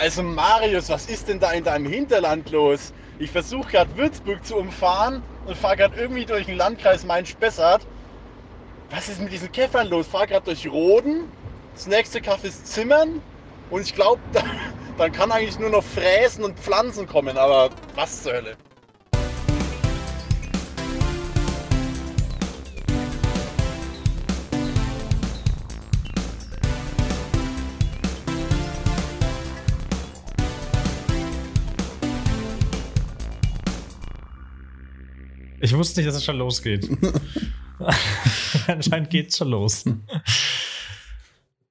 Also Marius, was ist denn da in deinem Hinterland los? Ich versuche gerade Würzburg zu umfahren und fahre gerade irgendwie durch den Landkreis Main-Spessart. Was ist mit diesen Käffern los? Fahre gerade durch Roden. Das nächste Kaff ist Zimmern. Und ich glaube, da, dann kann eigentlich nur noch Fräsen und Pflanzen kommen. Aber was zur Hölle? Ich wusste nicht, dass es schon losgeht. Anscheinend geht es schon los.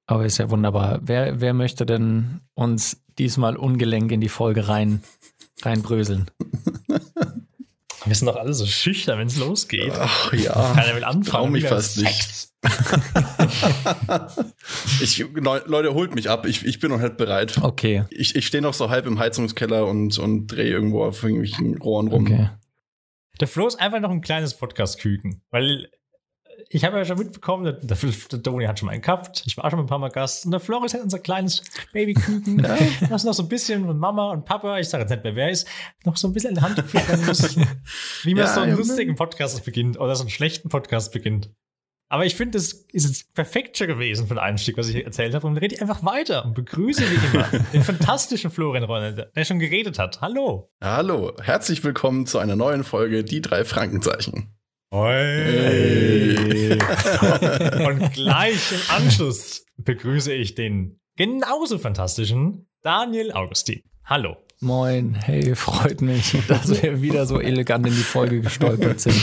Aber ist ja wunderbar. Wer, wer möchte denn uns diesmal ungelenk in die Folge rein, reinbröseln? Wir sind doch alle so schüchtern, wenn es losgeht. Ach ja. Keiner will anfangen. Trau mich fast Sex. Ich, Leute, holt mich ab. Ich, ich bin noch nicht bereit. Okay, Ich, ich stehe noch so halb im Heizungskeller und, und drehe irgendwo auf irgendwelchen Rohren rum. okay. Der Flo ist einfach noch ein kleines Podcast-Küken, weil ich habe ja schon mitbekommen, der, der, der Toni hat schon mal einen gehabt, ich war auch schon ein paar Mal Gast und der Flo ist halt unser kleines Babyküken, was noch so ein bisschen von Mama und Papa, ich sage jetzt nicht mehr wer ist, noch so ein bisschen in die Hand muss, wie man Ja, so einen ja. lustigen Podcast beginnt oder so einen schlechten Podcast beginnt. Aber ich finde, das ist jetzt perfekt schon gewesen für den Einstieg, was ich erzählt habe. Und rede ich einfach weiter und begrüße wie immer den fantastischen Florian Ronald, der schon geredet hat. Hallo. Hallo, herzlich willkommen zu einer neuen Folge Die drei Frankenzeichen. Hey. Und gleich im Anschluss begrüße ich den genauso fantastischen Daniel Augustin. Hallo. Moin, hey, freut mich, dass wir wieder so elegant in die Folge gestolpert sind.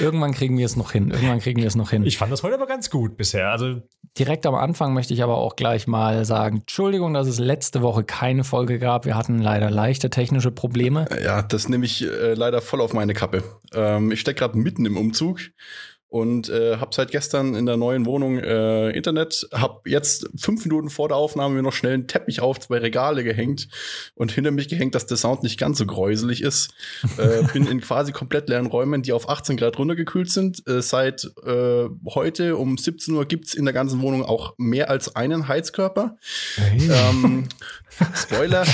Irgendwann kriegen wir es noch hin. Irgendwann kriegen wir es noch hin. Ich fand das heute aber ganz gut bisher. Also, Direkt am Anfang möchte ich aber auch gleich mal sagen, Entschuldigung, dass es letzte Woche keine Folge gab. Wir hatten leider leichte technische Probleme. Ja, das nehme ich äh, leider voll auf meine Kappe. Ähm, ich stecke gerade mitten im Umzug und äh, habe seit gestern in der neuen Wohnung äh, Internet. Habe jetzt fünf Minuten vor der Aufnahme mir noch schnell einen Teppich auf zwei Regale gehängt und hinter mich gehängt, dass der Sound nicht ganz so gräuselig ist. äh, bin in quasi komplett leeren Räumen, die auf 18 Grad runtergekühlt sind. Äh, seit äh, heute um 17 Uhr gibt's in der ganzen Wohnung auch mehr als einen Heizkörper. Ähm, Spoiler,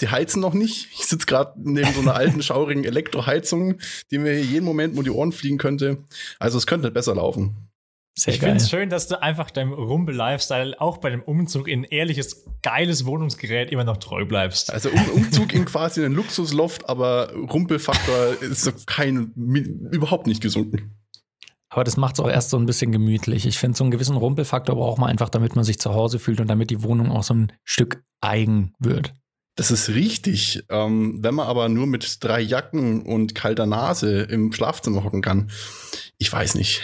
die heizen noch nicht. Ich sitze gerade neben so einer alten, schaurigen Elektroheizung, die mir hier jeden Moment um die Ohren fliegen könnte. Also es könnte besser laufen. Sehr ich finde es schön, dass du einfach deinem Rumble-Lifestyle auch bei dem Umzug in ein ehrliches, geiles Wohnungsgerät immer noch treu bleibst. Also um, Umzug in quasi einen Luxusloft, aber Rumpelfaktor ist so kein, überhaupt nicht gesunken. Aber das macht es auch erst so ein bisschen gemütlich. Ich finde, so einen gewissen Rumpelfaktor braucht man einfach, damit man sich zu Hause fühlt und damit die Wohnung auch so ein Stück eigen wird. Das ist richtig. Ähm, wenn man aber nur mit drei Jacken und kalter Nase im Schlafzimmer hocken kann, ich weiß nicht.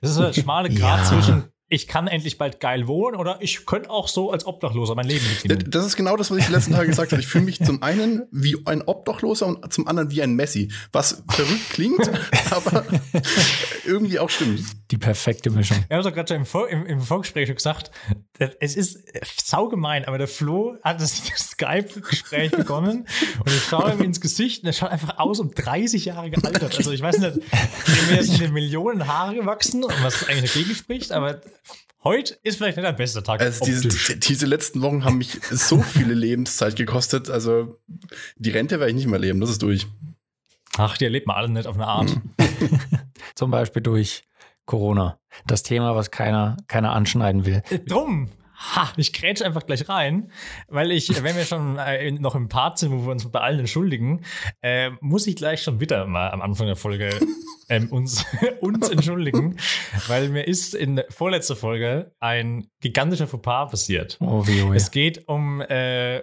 Das ist so der schmale Grad Ja. zwischen, ich kann endlich bald geil wohnen oder ich könnte auch so als Obdachloser mein Leben beginnen. Das ist genau das, was ich die letzten Tage gesagt habe. Ich fühle mich zum einen wie ein Obdachloser und zum anderen wie ein Messi. Was verrückt klingt, aber irgendwie auch stimmt. Die perfekte Mischung. Wir haben es doch gerade schon im, Vor im, im Vorgespräch schon gesagt, es ist saugemein, aber der Flo hat das Skype-Gespräch begonnen und ich schaue ihm ins Gesicht und er schaut einfach aus um 30 Jahre gealtert. Also ich weiß nicht, mir sind eine Millionen Haare gewachsen und was eigentlich dagegen spricht, aber heute ist vielleicht nicht der beste Tag. Also diese, diese letzten Wochen haben mich so viele Lebenszeit gekostet. Also die Rente werde ich nicht mehr leben. Das ist durch. Ach, die erlebt man alle nicht auf eine Art. Zum Beispiel durch Corona. Das Thema, was keiner, keiner anschneiden will. Drum. Ha, ich grätsch einfach gleich rein, weil ich, wenn wir schon äh, noch im Part sind, wo wir uns bei allen entschuldigen, äh, muss ich gleich schon wieder mal am Anfang der Folge ähm, uns, uns entschuldigen, weil mir ist in der vorletzter Folge ein gigantischer Fauxpas passiert. Oh, wie, oh, Es geht um äh,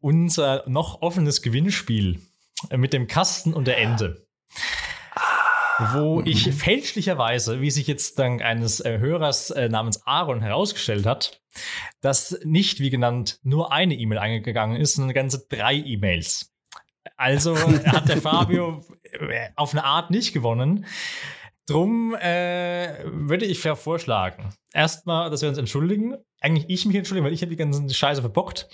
unser noch offenes Gewinnspiel äh, mit dem Kasten und der Ente. Wo ich fälschlicherweise, wie sich jetzt dank eines äh, Hörers äh, namens Aaron herausgestellt hat, dass nicht, wie genannt, nur eine E-Mail eingegangen ist, sondern ganze drei E-Mails. Also hat der Fabio äh, auf eine Art nicht gewonnen. Drum äh, würde ich vorschlagen, erstmal, dass wir uns entschuldigen. Eigentlich ich mich entschuldigen, weil ich habe die ganze Scheiße verbockt.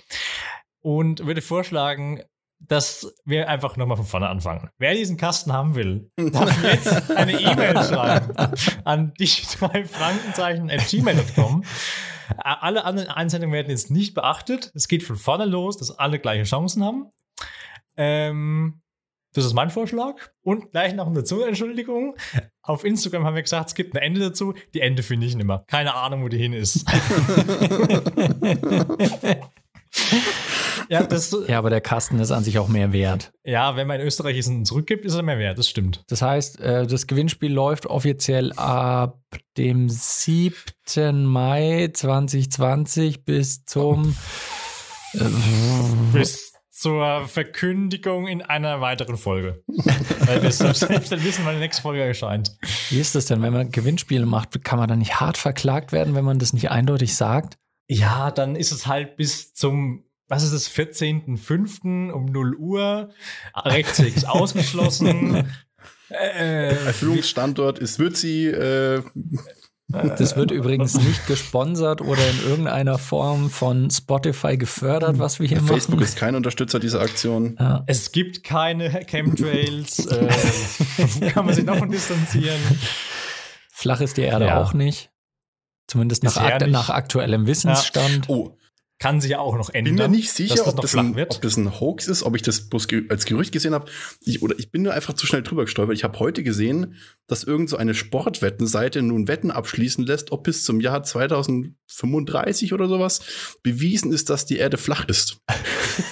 Und würde vorschlagen, dass wir einfach nochmal von vorne anfangen. Wer diesen Kasten haben will, darf jetzt eine E-Mail schreiben an die drei Frankenzeichen at gmail.com Alle anderen Einsendungen werden jetzt nicht beachtet. Es geht von vorne los, dass alle gleiche Chancen haben. Ähm, das ist mein Vorschlag. Und gleich noch eine Entschuldigung. Auf Instagram haben wir gesagt, es gibt ein Ende dazu. Die Ende finde ich nicht mehr. Keine Ahnung, wo die hin ist. ja, das, ja, aber der Kasten ist an sich auch mehr wert. Ja, wenn man in Österreich es zurückgibt, ist er mehr wert. Das stimmt. Das heißt, äh, das Gewinnspiel läuft offiziell ab dem 7. Mai 2020 bis zum. Äh, bis zur Verkündigung in einer weiteren Folge. Weil wir selbst dann wissen, wann die nächste Folge erscheint. Wie ist das denn, wenn man Gewinnspiele macht? Kann man dann nicht hart verklagt werden, wenn man das nicht eindeutig sagt? Ja, dann ist es halt bis zum, was ist es, 14.05. um 0 Uhr rechtzeitig ausgeschlossen. Äh, Erfüllungsstandort ist Würzi. Äh. Das wird übrigens nicht gesponsert oder in irgendeiner Form von Spotify gefördert, was wir hier Facebook machen. Facebook ist kein Unterstützer dieser Aktion. Ja. Es gibt keine Chemtrails. äh, kann man sich davon distanzieren. Flach ist die Erde ja. auch nicht. Zumindest nach, akt nach, aktuellem Wissensstand. Ja. Oh, kann sich ja auch noch ändern. Ich bin mir nicht sicher, ob das, ein, ob, das ein, Hoax ist, ob ich das bloß als Gerücht gesehen habe. Ich, oder ich bin nur einfach zu schnell drüber gestolpert. Ich habe heute gesehen, dass irgend so eine Sportwettenseite nun Wetten abschließen lässt, ob bis zum Jahr 2035 oder sowas bewiesen ist, dass die Erde flach ist.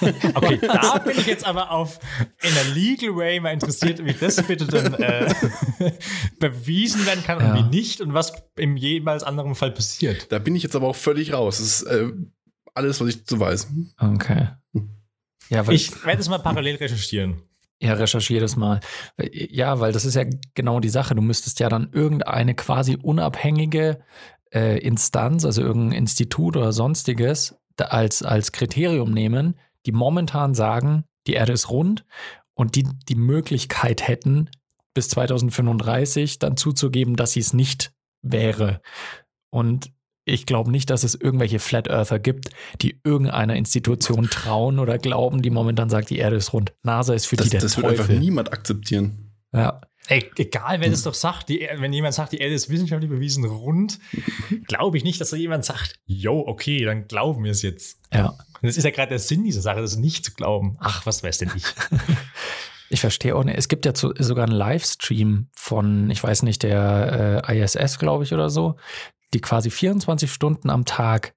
okay, da bin ich jetzt aber auf in der Legal Way mal interessiert, wie das bitte dann äh, bewiesen werden kann ja. und wie nicht und was im jeweils anderen Fall passiert. Da bin ich jetzt aber auch völlig raus. Das ist, äh, alles, was ich so weiß. Okay. Ja, weil ich werde es mal parallel recherchieren. Ja, recherchiere das mal. Ja, weil das ist ja genau die Sache. Du müsstest ja dann irgendeine quasi unabhängige äh, Instanz, also irgendein Institut oder sonstiges, als, als Kriterium nehmen, die momentan sagen, die Erde ist rund und die die Möglichkeit hätten, bis 2035 dann zuzugeben, dass sie es nicht wäre. Und ich glaube nicht, dass es irgendwelche Flat Earther gibt, die irgendeiner Institution trauen oder glauben, die momentan sagt, die Erde ist rund. NASA ist für das, die der Das Teufel. wird einfach niemand akzeptieren. Ja. Ey, egal, wer das doch sagt, die, wenn jemand sagt, die Erde ist wissenschaftlich bewiesen rund, glaube ich nicht, dass da jemand sagt, yo, okay, dann glauben wir es jetzt. Ja. Das ist ja gerade der Sinn dieser Sache, das nicht zu glauben. Ach, was weiß denn ich? Ich verstehe auch nicht. Es gibt ja zu, sogar einen Livestream von, ich weiß nicht, der äh, ISS, glaube ich, oder so, die quasi 24 Stunden am Tag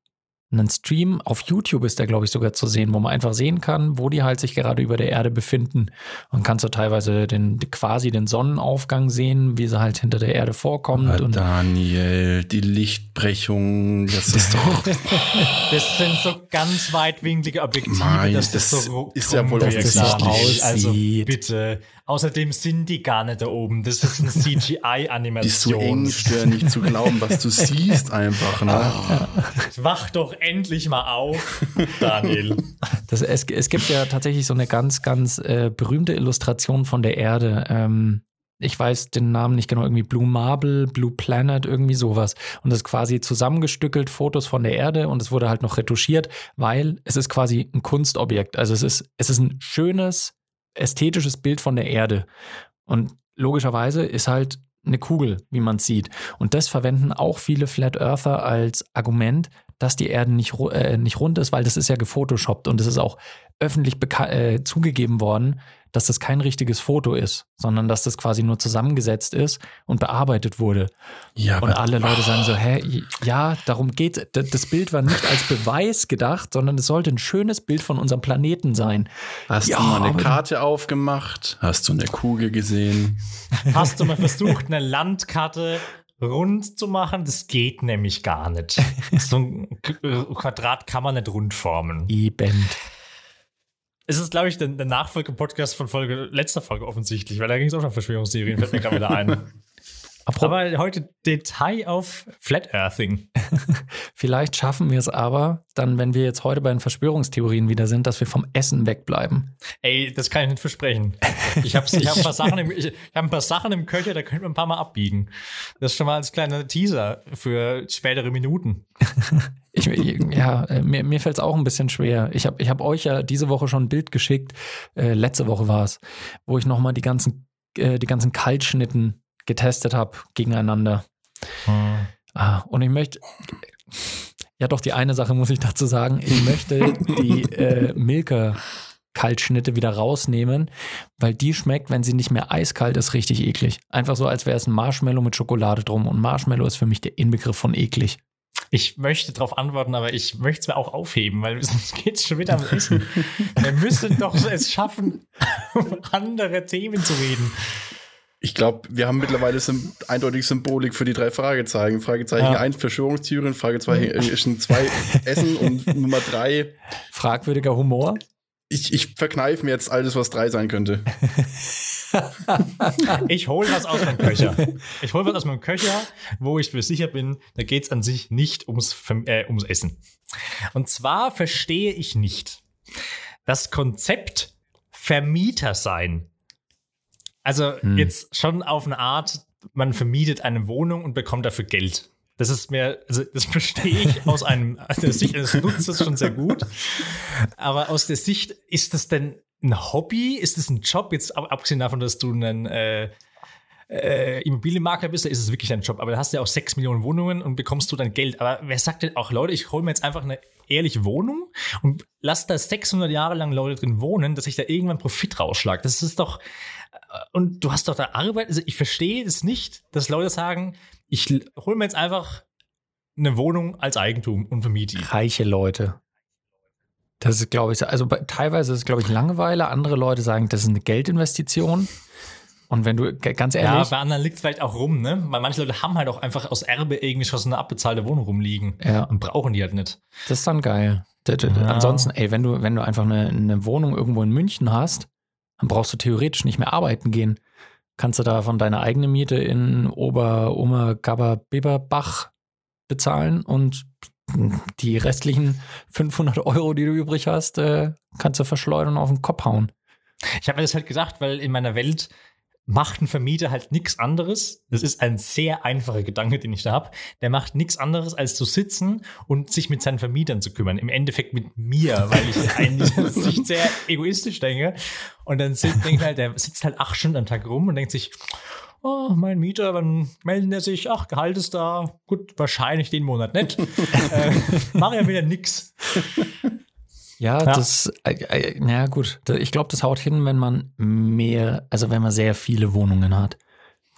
einen Stream auf YouTube ist der, glaube ich, sogar zu sehen, wo man einfach sehen kann, wo die halt sich gerade über der Erde befinden. Und kannst du teilweise den, quasi den Sonnenaufgang sehen, wie sie halt hinter der Erde vorkommt. Aber und Daniel, die Lichtbrechung, das ist doch. das sind so ganz weitwinklige Objektive, Nein, das, das so ist ja wohl offensichtlich. Also bitte. Außerdem sind die gar nicht da oben. Das ist eine CGI-Animation. Die ist so engstirnig zu glauben, was du siehst einfach. Ne? Wach doch endlich mal auf, Daniel. Das, es, es gibt ja tatsächlich so eine ganz, ganz äh, berühmte Illustration von der Erde. Ähm, ich weiß den Namen nicht genau, irgendwie Blue Marble, Blue Planet, irgendwie sowas. Und das ist quasi zusammengestückelt Fotos von der Erde und es wurde halt noch retuschiert, weil es ist quasi ein Kunstobjekt. Also es ist, es ist ein schönes, ästhetisches Bild von der Erde. Und logischerweise ist halt eine Kugel, wie man sieht. Und das verwenden auch viele Flat Earther als Argument, dass die Erde nicht, äh, nicht rund ist, weil das ist ja gefotoshoppt und es ist auch öffentlich äh, zugegeben worden, dass das kein richtiges Foto ist, sondern dass das quasi nur zusammengesetzt ist und bearbeitet wurde. Ja, und alle Leute sagen so, hä, ja, darum geht, das Bild war nicht als Beweis gedacht, sondern es sollte ein schönes Bild von unserem Planeten sein. Hast ja, du mal eine Karte aufgemacht? Hast du eine Kugel gesehen? Hast du mal versucht, eine Landkarte rund zu machen. Das geht nämlich gar nicht. so ein Quadrat kann man nicht rund formen. Eben. Es ist, glaube ich, der, der Nachfolge-Podcast von Folge, letzter Folge offensichtlich, weil da ging es auch schon Verschwörungstheorien, fällt mir gerade wieder ein. aber heute Detail auf Flat Earthing. Vielleicht schaffen wir es aber, dann, wenn wir jetzt heute bei den Verschwörungstheorien wieder sind, dass wir vom Essen wegbleiben. Ey, das kann ich nicht versprechen. Ich habe ich hab ein, paar Sachen im, ich, ich hab ein paar Sachen im Köcher, da könnten wir ein paar Mal abbiegen. Das ist schon mal als kleiner Teaser für spätere Minuten. Ich, ja, äh, mir, mir fällt es auch ein bisschen schwer. Ich habe ich hab euch ja diese Woche schon ein Bild geschickt, äh, letzte Woche war es, wo ich nochmal die ganzen, äh, die ganzen Kaltschnitten getestet habe gegeneinander. Hm. Ah, und ich möchte, Ja, doch, die eine Sache muss ich dazu sagen. Ich möchte die äh, Milka Kaltschnitte wieder rausnehmen, weil die schmeckt, wenn sie nicht mehr eiskalt ist, richtig eklig. Einfach so, als wäre es ein Marshmallow mit Schokolade drum. Und Marshmallow ist für mich der Inbegriff von eklig. Ich möchte darauf antworten, aber ich möchte es mir auch aufheben, weil es geht schon wieder am Essen. Wir müssen doch es schaffen, um andere Themen zu reden. Ich glaube, wir haben mittlerweile sim eindeutig Symbolik für die drei Fragezeichen. Fragezeichen ja. 1 Verschwörungstheorien, Fragezeichen 2 Essen und Nummer 3 fragwürdiger Humor. Ich, ich verkneife mir jetzt alles, was 3 sein könnte. ich hole was aus meinem Köcher. Ich hole was aus meinem Köcher, wo ich mir sicher bin, da geht es an sich nicht ums, äh, ums Essen. Und zwar verstehe ich nicht das Konzept Vermieter sein. Also hm. jetzt schon auf eine Art, man vermietet eine Wohnung und bekommt dafür Geld. Das ist mir, also das verstehe ich aus einem, aus der Sicht eines Nutzers schon sehr gut. Aber aus der Sicht, ist das denn ein Hobby? Ist das ein Job? Jetzt abgesehen davon, dass du ein äh, äh, Immobilienmakler bist, ist es wirklich ein Job. Aber da hast du ja auch sechs Millionen Wohnungen und bekommst du dann Geld. Aber wer sagt denn auch, Leute, ich hole mir jetzt einfach eine ehrliche Wohnung und lass da 600 Jahre lang Leute drin wohnen, dass ich da irgendwann Profit rausschlage. Das ist doch, und du hast doch da Arbeit. Also ich verstehe es nicht, dass Leute sagen, ich hole mir jetzt einfach eine Wohnung als Eigentum und vermiete Reiche Leute. Das ist, glaube ich, also teilweise ist es, glaube ich, Langeweile. Andere Leute sagen, das ist eine Geldinvestition. Und wenn du, ganz ehrlich. Ja, bei anderen liegt es vielleicht auch rum, ne? Weil manche Leute haben halt auch einfach aus Erbe irgendwie schon so eine abbezahlte Wohnung rumliegen. Ja. Und brauchen die halt nicht. Das ist dann geil. Ja. Ansonsten, ey, wenn du, wenn du einfach eine, eine Wohnung irgendwo in München hast, dann brauchst du theoretisch nicht mehr arbeiten gehen. Kannst du da von deiner eigenen Miete in Ober, Omer, Gabber, Beberbach bezahlen und die restlichen 500 Euro, die du übrig hast, äh, kannst du verschleudern und auf den Kopf hauen. Ich habe mir das halt gedacht, weil in meiner Welt macht ein Vermieter halt nichts anderes. Das ist ein sehr einfacher Gedanke, den ich da habe. Der macht nichts anderes, als zu sitzen und sich mit seinen Vermietern zu kümmern. Im Endeffekt mit mir, weil ich eigentlich nicht sehr egoistisch denke. Und dann denke ich halt, der sitzt halt acht Stunden am Tag rum und denkt sich, oh, mein Mieter, wann melden er sich? Ach, Gehalt ist da. Gut, wahrscheinlich den Monat nicht. äh, Mache ja wieder nix. Ja, ja, das, äh, äh, na gut, ich glaube, das haut hin, wenn man mehr, also wenn man sehr viele Wohnungen hat.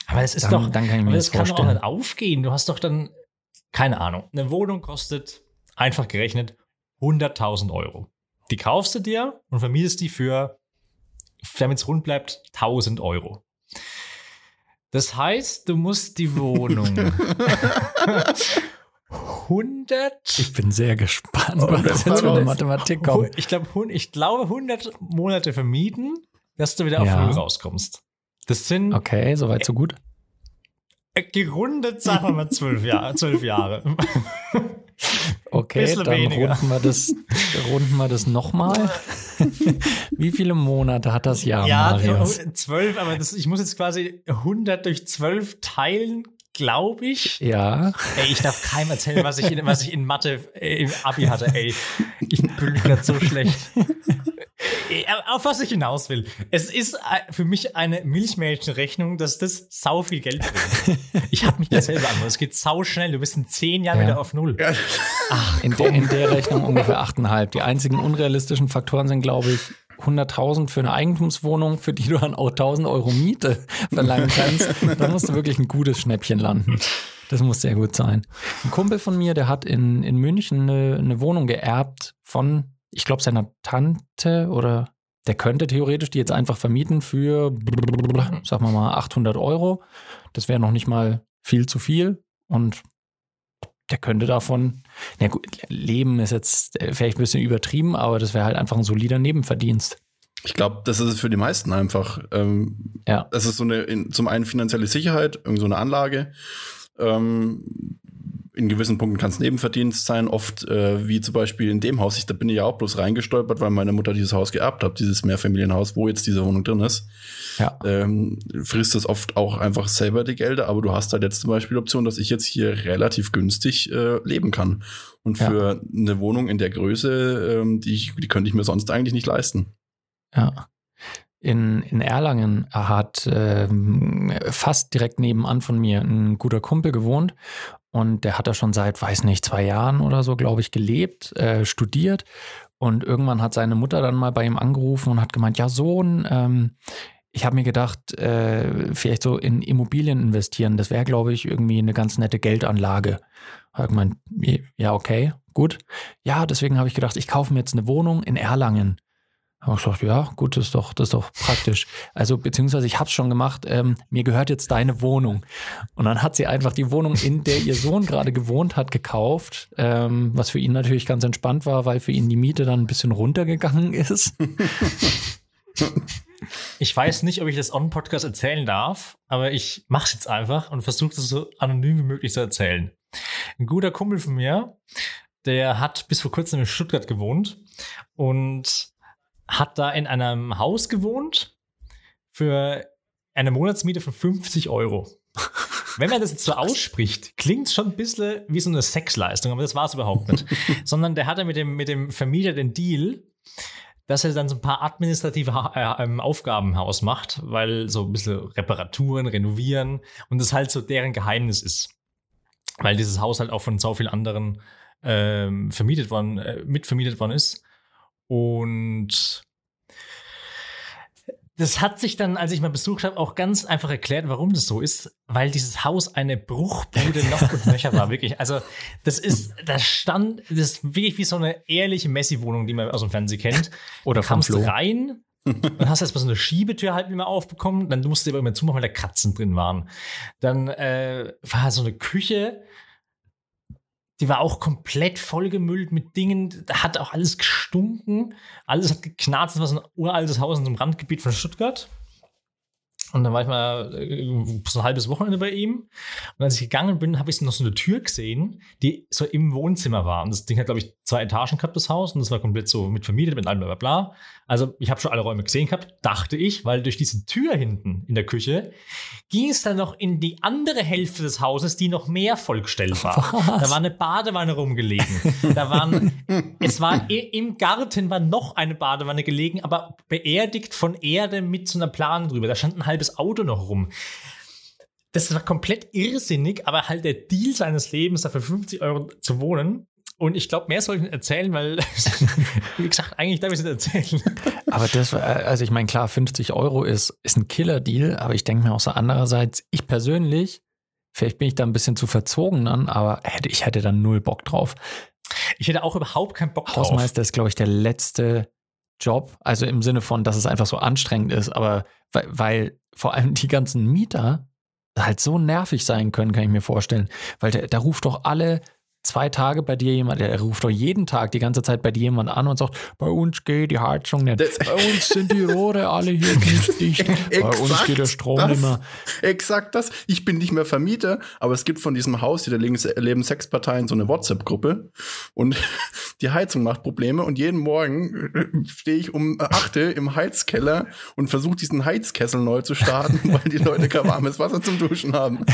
Aber es ist dann, doch, dann kann ich mir das, das kann doch nicht aufgehen. Du hast doch dann, keine Ahnung, eine Wohnung kostet, einfach gerechnet, 100.000 Euro. Die kaufst du dir und vermietest die für, damit es rund bleibt, 1000 Euro. Das heißt, du musst die Wohnung 100. Ich bin sehr gespannt, oh, was jetzt für eine Mathematik kommt. Ich, glaub, ich glaube, 100 Monate vermieten, dass du wieder auf ja. Null rauskommst. Das sind. Okay, soweit so gut. Äh, gerundet, sagen wir mal, zwölf Jahre. Zwölf Jahre. Okay, dann weniger. runden wir das, runden wir das nochmal. Wie viele Monate hat das Jahr, ja, Marius? zwölf, aber das, ich muss jetzt quasi 100 durch zwölf teilen, glaube ich. Ja. Ey, ich darf keinem erzählen, was ich in, was ich in Mathe äh, im Abi hatte. Ey, ich bin gerade so schlecht. Auf was ich hinaus will. Es ist äh, für mich eine Milchmädchenrechnung, dass das sau viel Geld bringt. Ich habe mich da selber an. Es geht sau schnell. Du bist in zehn Jahren ja. wieder auf Null. Ach, in der, in der Rechnung ungefähr 8,5. Die einzigen unrealistischen Faktoren sind, glaube ich, 100.000 für eine Eigentumswohnung, für die du dann auch 1.000 Euro Miete verlangen kannst. da musst du wirklich ein gutes Schnäppchen landen. Das muss sehr gut sein. Ein Kumpel von mir, der hat in, in München eine, eine Wohnung geerbt von, ich glaube, seiner Tante oder der könnte theoretisch die jetzt einfach vermieten für, sagen wir mal, 800 Euro. Das wäre noch nicht mal viel zu viel. Und der könnte davon, na gut, leben ist jetzt äh, vielleicht ein bisschen übertrieben, aber das wäre halt einfach ein solider Nebenverdienst. Ich glaube, das ist es für die meisten einfach. Ähm, ja. Das ist so eine, in, zum einen finanzielle Sicherheit, irgend so eine Anlage. Ähm, in gewissen Punkten kann es Nebenverdienst sein, oft äh, wie zum Beispiel in dem Haus. Ich, da bin ich ja auch bloß reingestolpert, weil meine Mutter dieses Haus geerbt hat, dieses Mehrfamilienhaus, wo jetzt diese Wohnung drin ist. Ja. Ähm, frisst das oft auch einfach selber die Gelder, aber du hast halt jetzt zum Beispiel die Option, dass ich jetzt hier relativ günstig äh, leben kann. Und für ja. eine Wohnung in der Größe, ähm, die, ich, die könnte ich mir sonst eigentlich nicht leisten. Ja. In, in Erlangen hat ähm, fast direkt nebenan von mir ein guter Kumpel gewohnt und der hat da schon seit, weiß nicht, zwei Jahren oder so, glaube ich, gelebt, äh, studiert. Und irgendwann hat seine Mutter dann mal bei ihm angerufen und hat gemeint, ja, Sohn, ähm, ich habe mir gedacht, äh, vielleicht so in Immobilien investieren, das wäre, glaube ich, irgendwie eine ganz nette Geldanlage. Hat gemeint, ja, okay, gut. Ja, deswegen habe ich gedacht, ich kaufe mir jetzt eine Wohnung in Erlangen. Habe ich gesagt, ja, gut, das ist doch, das ist doch praktisch. Also, beziehungsweise ich habe es schon gemacht, ähm, mir gehört jetzt deine Wohnung. Und dann hat sie einfach die Wohnung, in der ihr Sohn gerade gewohnt hat, gekauft, ähm, was für ihn natürlich ganz entspannt war, weil für ihn die Miete dann ein bisschen runtergegangen ist. Ich weiß nicht, ob ich das on-Podcast erzählen darf, aber ich mache es jetzt einfach und versuche es so anonym wie möglich zu erzählen. Ein guter Kumpel von mir, der hat bis vor kurzem in Stuttgart gewohnt und hat da in einem Haus gewohnt für eine Monatsmiete von 50 Euro. Wenn man das jetzt so ausspricht, klingt es schon ein bisschen wie so eine Sexleistung, aber das war es überhaupt nicht. Sondern der hatte mit dem, mit dem Vermieter den Deal, dass er dann so ein paar administrative äh, ähm, Aufgaben im Haus macht, weil so ein bisschen Reparaturen, Renovieren und das halt so deren Geheimnis ist. Weil dieses Haus halt auch von so vielen anderen ähm, vermietet worden, äh, mitvermietet worden ist. Und das hat sich dann, als ich mal besucht habe, auch ganz einfach erklärt, warum das so ist, weil dieses Haus eine Bruchbude noch und nöcher war, wirklich. Also, das ist, das stand, das ist wirklich wie so eine ehrliche Messi-Wohnung, die man aus dem Fernsehen kennt. Oder du kamst rein, dann hast du erstmal so eine Schiebetür halt nicht mehr aufbekommen, dann musst du aber immer zumachen, weil da Katzen drin waren. Dann äh, war so eine Küche, die war auch komplett vollgemüllt mit Dingen. Da hat auch alles gestunken. Alles hat geknarzt. Das war so ein uraltes Haus in so einem Randgebiet von Stuttgart. Und dann war ich mal äh, so ein halbes Wochenende bei ihm. Und als ich gegangen bin, habe ich noch so eine Tür gesehen, die so im Wohnzimmer war. Und das Ding hat, glaube ich, zwei Etagen gehabt, das Haus. Und das war komplett so mit vermietet, mit allem bla bla bla. Also ich habe schon alle Räume gesehen gehabt, dachte ich, weil durch diese Tür hinten in der Küche ging es dann noch in die andere Hälfte des Hauses, die noch mehr vollgestellt war. Was? Da war eine Badewanne rumgelegen. da waren, es war im Garten war noch eine Badewanne gelegen, aber beerdigt von Erde mit so einer Plane drüber. Da stand ein halbes Auto noch rum. Das war komplett irrsinnig, aber halt der Deal seines Lebens, da für 50 Euro zu wohnen, und ich glaube, mehr soll ich nicht erzählen, weil, wie gesagt, eigentlich darf ich es nicht erzählen. Aber das, also ich meine, klar, 50 Euro ist, ist ein Killer-Deal, aber ich denke mir auch so andererseits, ich persönlich, vielleicht bin ich da ein bisschen zu verzogen dann, aber hätte, ich hätte dann null Bock drauf. Ich hätte auch überhaupt keinen Bock drauf. Hausmeister ist, glaube ich, der letzte Job, also im Sinne von, dass es einfach so anstrengend ist, aber weil, weil vor allem die ganzen Mieter halt so nervig sein können, kann ich mir vorstellen. Weil der, da ruft doch alle zwei Tage bei dir jemand, der ruft doch jeden Tag die ganze Zeit bei dir jemand an und sagt, bei uns geht die Heizung nicht. Das bei uns sind die Rohre alle hier nicht dicht. bei uns geht der Strom das, nicht mehr. Exakt das. Ich bin nicht mehr Vermieter, aber es gibt von diesem Haus, hier da leben sechs Parteien, so eine WhatsApp-Gruppe und die Heizung macht Probleme und jeden Morgen äh, stehe ich um achte im Heizkeller und versuche diesen Heizkessel neu zu starten, weil die Leute kein warmes Wasser zum Duschen haben.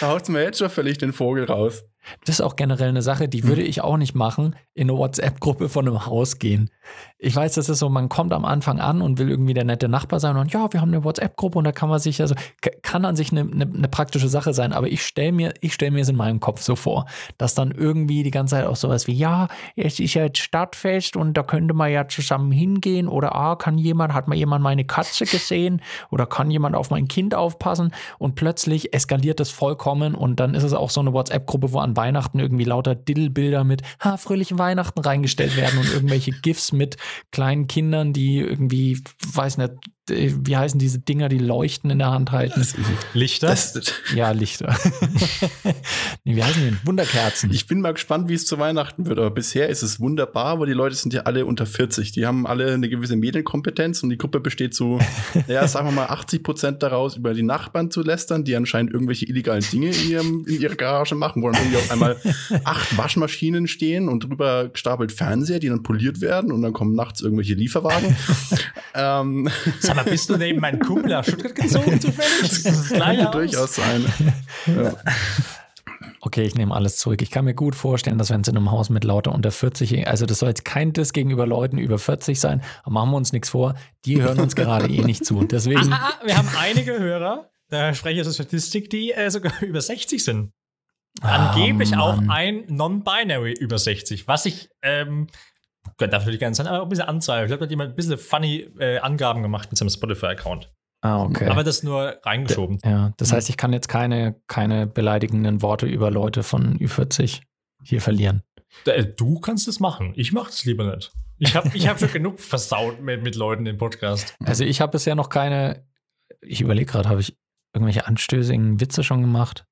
da haut mir jetzt schon völlig den Vogel raus. of Das ist auch generell eine Sache, die würde hm. ich auch nicht machen, in eine WhatsApp-Gruppe von einem Haus gehen. Ich weiß, das ist so, man kommt am Anfang an und will irgendwie der nette Nachbar sein und ja, wir haben eine WhatsApp-Gruppe und da kann man sich, also kann an sich eine, eine, eine praktische Sache sein, aber ich stelle mir, ich stelle mir es in meinem Kopf so vor, dass dann irgendwie die ganze Zeit auch sowas wie, ja, es ist ja jetzt Stadtfest und da könnte man ja zusammen hingehen oder ah, kann jemand, hat mal jemand meine Katze gesehen oder kann jemand auf mein Kind aufpassen und plötzlich eskaliert das vollkommen und dann ist es auch so eine WhatsApp-Gruppe, wo an Weihnachten irgendwie lauter Diddle-Bilder mit ha, fröhliche Weihnachten reingestellt werden und irgendwelche GIFs mit kleinen Kindern, die irgendwie, weiß nicht, wie heißen diese Dinger, die leuchten in der Hand halten? Lichter? Das, ja, Lichter. nee, wie heißen die? Wunderkerzen. Ich bin mal gespannt, wie es zu Weihnachten wird. Aber bisher ist es wunderbar, aber die Leute sind ja alle unter 40. Die haben alle eine gewisse Medienkompetenz und die Gruppe besteht zu, ja, sagen wir mal, 80 Prozent daraus, über die Nachbarn zu lästern, die anscheinend irgendwelche illegalen Dinge in, ihrem, in ihrer Garage machen, wo dann irgendwie auf einmal acht Waschmaschinen stehen und drüber gestapelt Fernseher, die dann poliert werden und dann kommen nachts irgendwelche Lieferwagen. ähm, Sag mal, bist du neben meinem Kumpel nach Stuttgart gezogen zufällig? Das könnte durchaus sein. Ja. Okay, ich nehme alles zurück. Ich kann mir gut vorstellen, dass wenn es in einem Haus mit lauter unter 40, also das soll jetzt kein Diss gegenüber Leuten über 40 sein, aber machen wir uns nichts vor, die hören uns gerade eh nicht zu. Deswegen. Ah, ah, ah, wir haben einige Hörer, da spreche ich aus der Statistik, die äh, sogar über 60 sind. angeblich Ah, auch ein Non-Binary über 60, was ich, ähm, darf natürlich nicht sein, aber auch ein bisschen anzweifle. Ich glaube, da hat jemand ein bisschen funny äh, Angaben gemacht mit seinem Spotify-Account. Ah, okay. Aber das nur reingeschoben. ja, das heißt, ich kann jetzt keine, keine beleidigenden Worte über Leute von Ü40 hier verlieren. Äh, Du kannst es machen. Ich mache es lieber nicht. Ich habe ich hab schon genug versaut mit, mit Leuten im Podcast. Also ich habe bisher noch keine, ich überlege gerade, habe ich irgendwelche anstößigen Witze schon gemacht?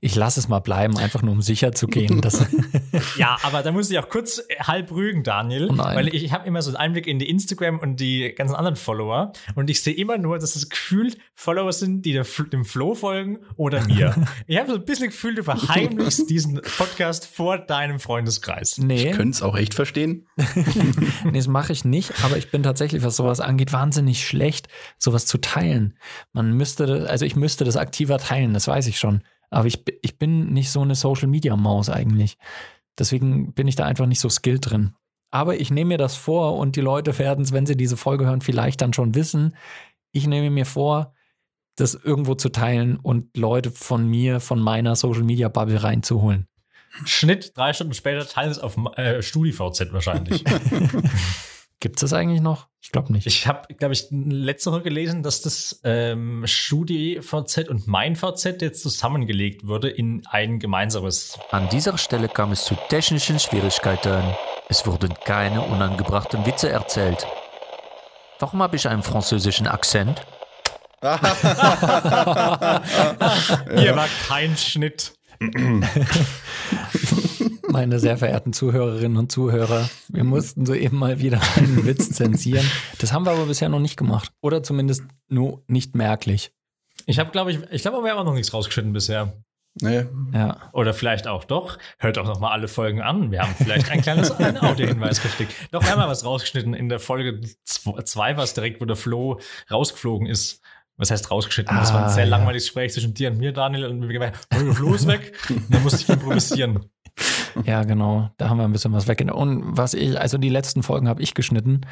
Ich lasse es mal bleiben, einfach nur um sicher zu gehen. Dass, Ja, aber da muss ich auch kurz äh, halb rügen, Daniel, Oh weil ich, ich habe immer so einen Einblick in die Instagram und die ganzen anderen Follower und ich sehe immer nur, dass es gefühlt Follower sind, die dem Flo folgen oder mir. ich habe so ein bisschen Gefühl, du verheimlichst diesen Podcast vor deinem Freundeskreis. nee, Können es auch echt verstehen. nee, das mache ich nicht, aber ich bin tatsächlich, was sowas angeht, wahnsinnig schlecht, sowas zu teilen. Man müsste, das- also ich müsste das aktiver teilen, das weiß ich schon. Aber ich, ich bin nicht so eine Social-Media-Maus eigentlich. Deswegen bin ich da einfach nicht so skilled drin. Aber ich nehme mir das vor und die Leute werden es, wenn sie diese Folge hören, vielleicht dann schon wissen. Ich nehme mir vor, das irgendwo zu teilen und Leute von mir, von meiner Social-Media-Bubble reinzuholen. Schnitt, drei Stunden später teilen es auf äh, StudiVZ wahrscheinlich. Gibt es das eigentlich noch? Ich glaube nicht. Ich habe, glaube ich, letzte Woche gelesen, dass das ähm, StudiVZ und mein VZ jetzt zusammengelegt wurde in ein gemeinsames. An dieser Stelle kam es zu technischen Schwierigkeiten. Es wurden keine unangebrachten Witze erzählt. Warum habe ich einen französischen Akzent? Hier war kein Schnitt. Meine sehr verehrten Zuhörerinnen und Zuhörer, wir mussten soeben mal wieder einen Witz zensieren. Das haben wir aber bisher noch nicht gemacht. Oder zumindest nur nicht merklich. Ich habe, glaube ich, ich glaube, wir haben auch noch nichts rausgeschnitten bisher. Nee. Ja. Oder vielleicht auch doch. Hört auch noch mal alle Folgen an. Wir haben vielleicht ein kleines Audiohinweis versteckt. Doch, wir haben mal was rausgeschnitten. In der Folge 2 war es direkt, wo der Flo rausgeflogen ist. Was heißt rausgeschnitten? das war Ah, ein sehr ja. langweiliges Gespräch zwischen dir und mir, Daniel. Und wir oh, der Flo ist weg. Und dann musste ich improvisieren. Ja, genau. Da haben wir ein bisschen was weggenommen. Und was ich, also die letzten Folgen habe ich geschnitten.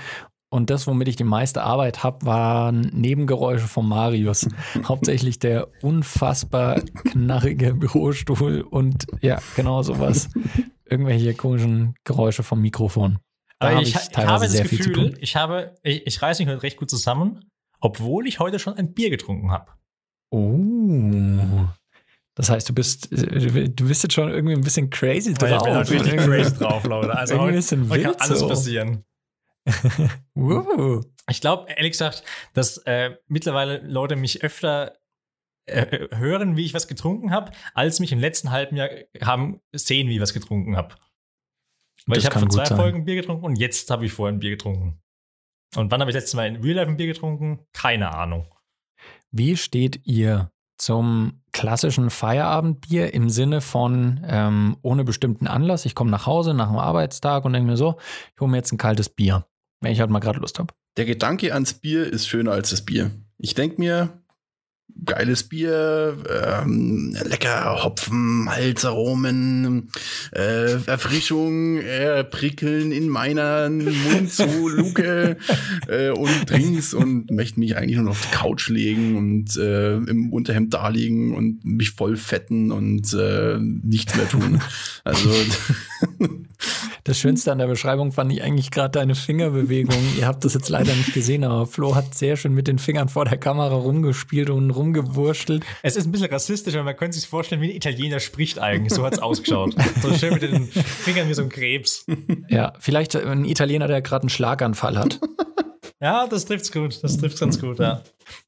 Und das, womit ich die meiste Arbeit habe, waren Nebengeräusche von Marius. Hauptsächlich der unfassbar knarrige Bürostuhl und ja, genau sowas. Irgendwelche komischen Geräusche vom Mikrofon. Da Aber hab ich, ich teilweise habe das sehr viel zu Gefühl, tun. ich habe, ich, ich reiße mich heute recht gut zusammen, obwohl ich heute schon ein Bier getrunken habe. Oh. Das heißt, du bist, du bist jetzt schon irgendwie ein bisschen crazy ich drauf. bin halt richtig Irgendwie- crazy drauf, Leute. Also heute, ein bisschen heute kann alles so. passieren. Uh. Ich glaube, ehrlich gesagt, dass äh, mittlerweile Leute mich öfter äh, hören, wie ich was getrunken habe, als mich im letzten halben Jahr haben sehen, wie ich was getrunken habe. Weil Das ich habe vor zwei sein. Folgen Bier getrunken und jetzt habe ich vorher ein Bier getrunken. Und wann habe ich letztes Mal in Real Life ein Bier getrunken? Keine Ahnung. Wie steht ihr zum klassischen Feierabendbier im Sinne von ähm, ohne bestimmten Anlass? Ich komme nach Hause nach einem Arbeitstag und denke mir so, ich hole mir jetzt ein kaltes Bier, wenn ich halt mal gerade Lust habe. Der Gedanke ans Bier ist schöner als das Bier. Ich denke mir, geiles Bier, ähm, lecker Hopfen, Malzaromen, äh, Erfrischung, äh, prickeln in meiner Mund zu Luke äh, und Drinks und möchte mich eigentlich nur noch auf die Couch legen und äh, im Unterhemd da liegen und mich voll fetten und äh, nichts mehr tun. Also Das Schönste an der Beschreibung fand ich eigentlich gerade deine Fingerbewegung. Ihr habt das jetzt leider nicht gesehen, aber Flo hat sehr schön mit den Fingern vor der Kamera rumgespielt und rumgewurschtelt. Es ist ein bisschen rassistisch, aber man könnte sich vorstellen, wie ein Italiener spricht eigentlich. So hat es ausgeschaut. So schön mit den Fingern wie so ein Krebs. Ja, vielleicht ein Italiener, der gerade einen Schlaganfall hat. Ja, das trifft's gut. Das trifft's ganz gut, ja.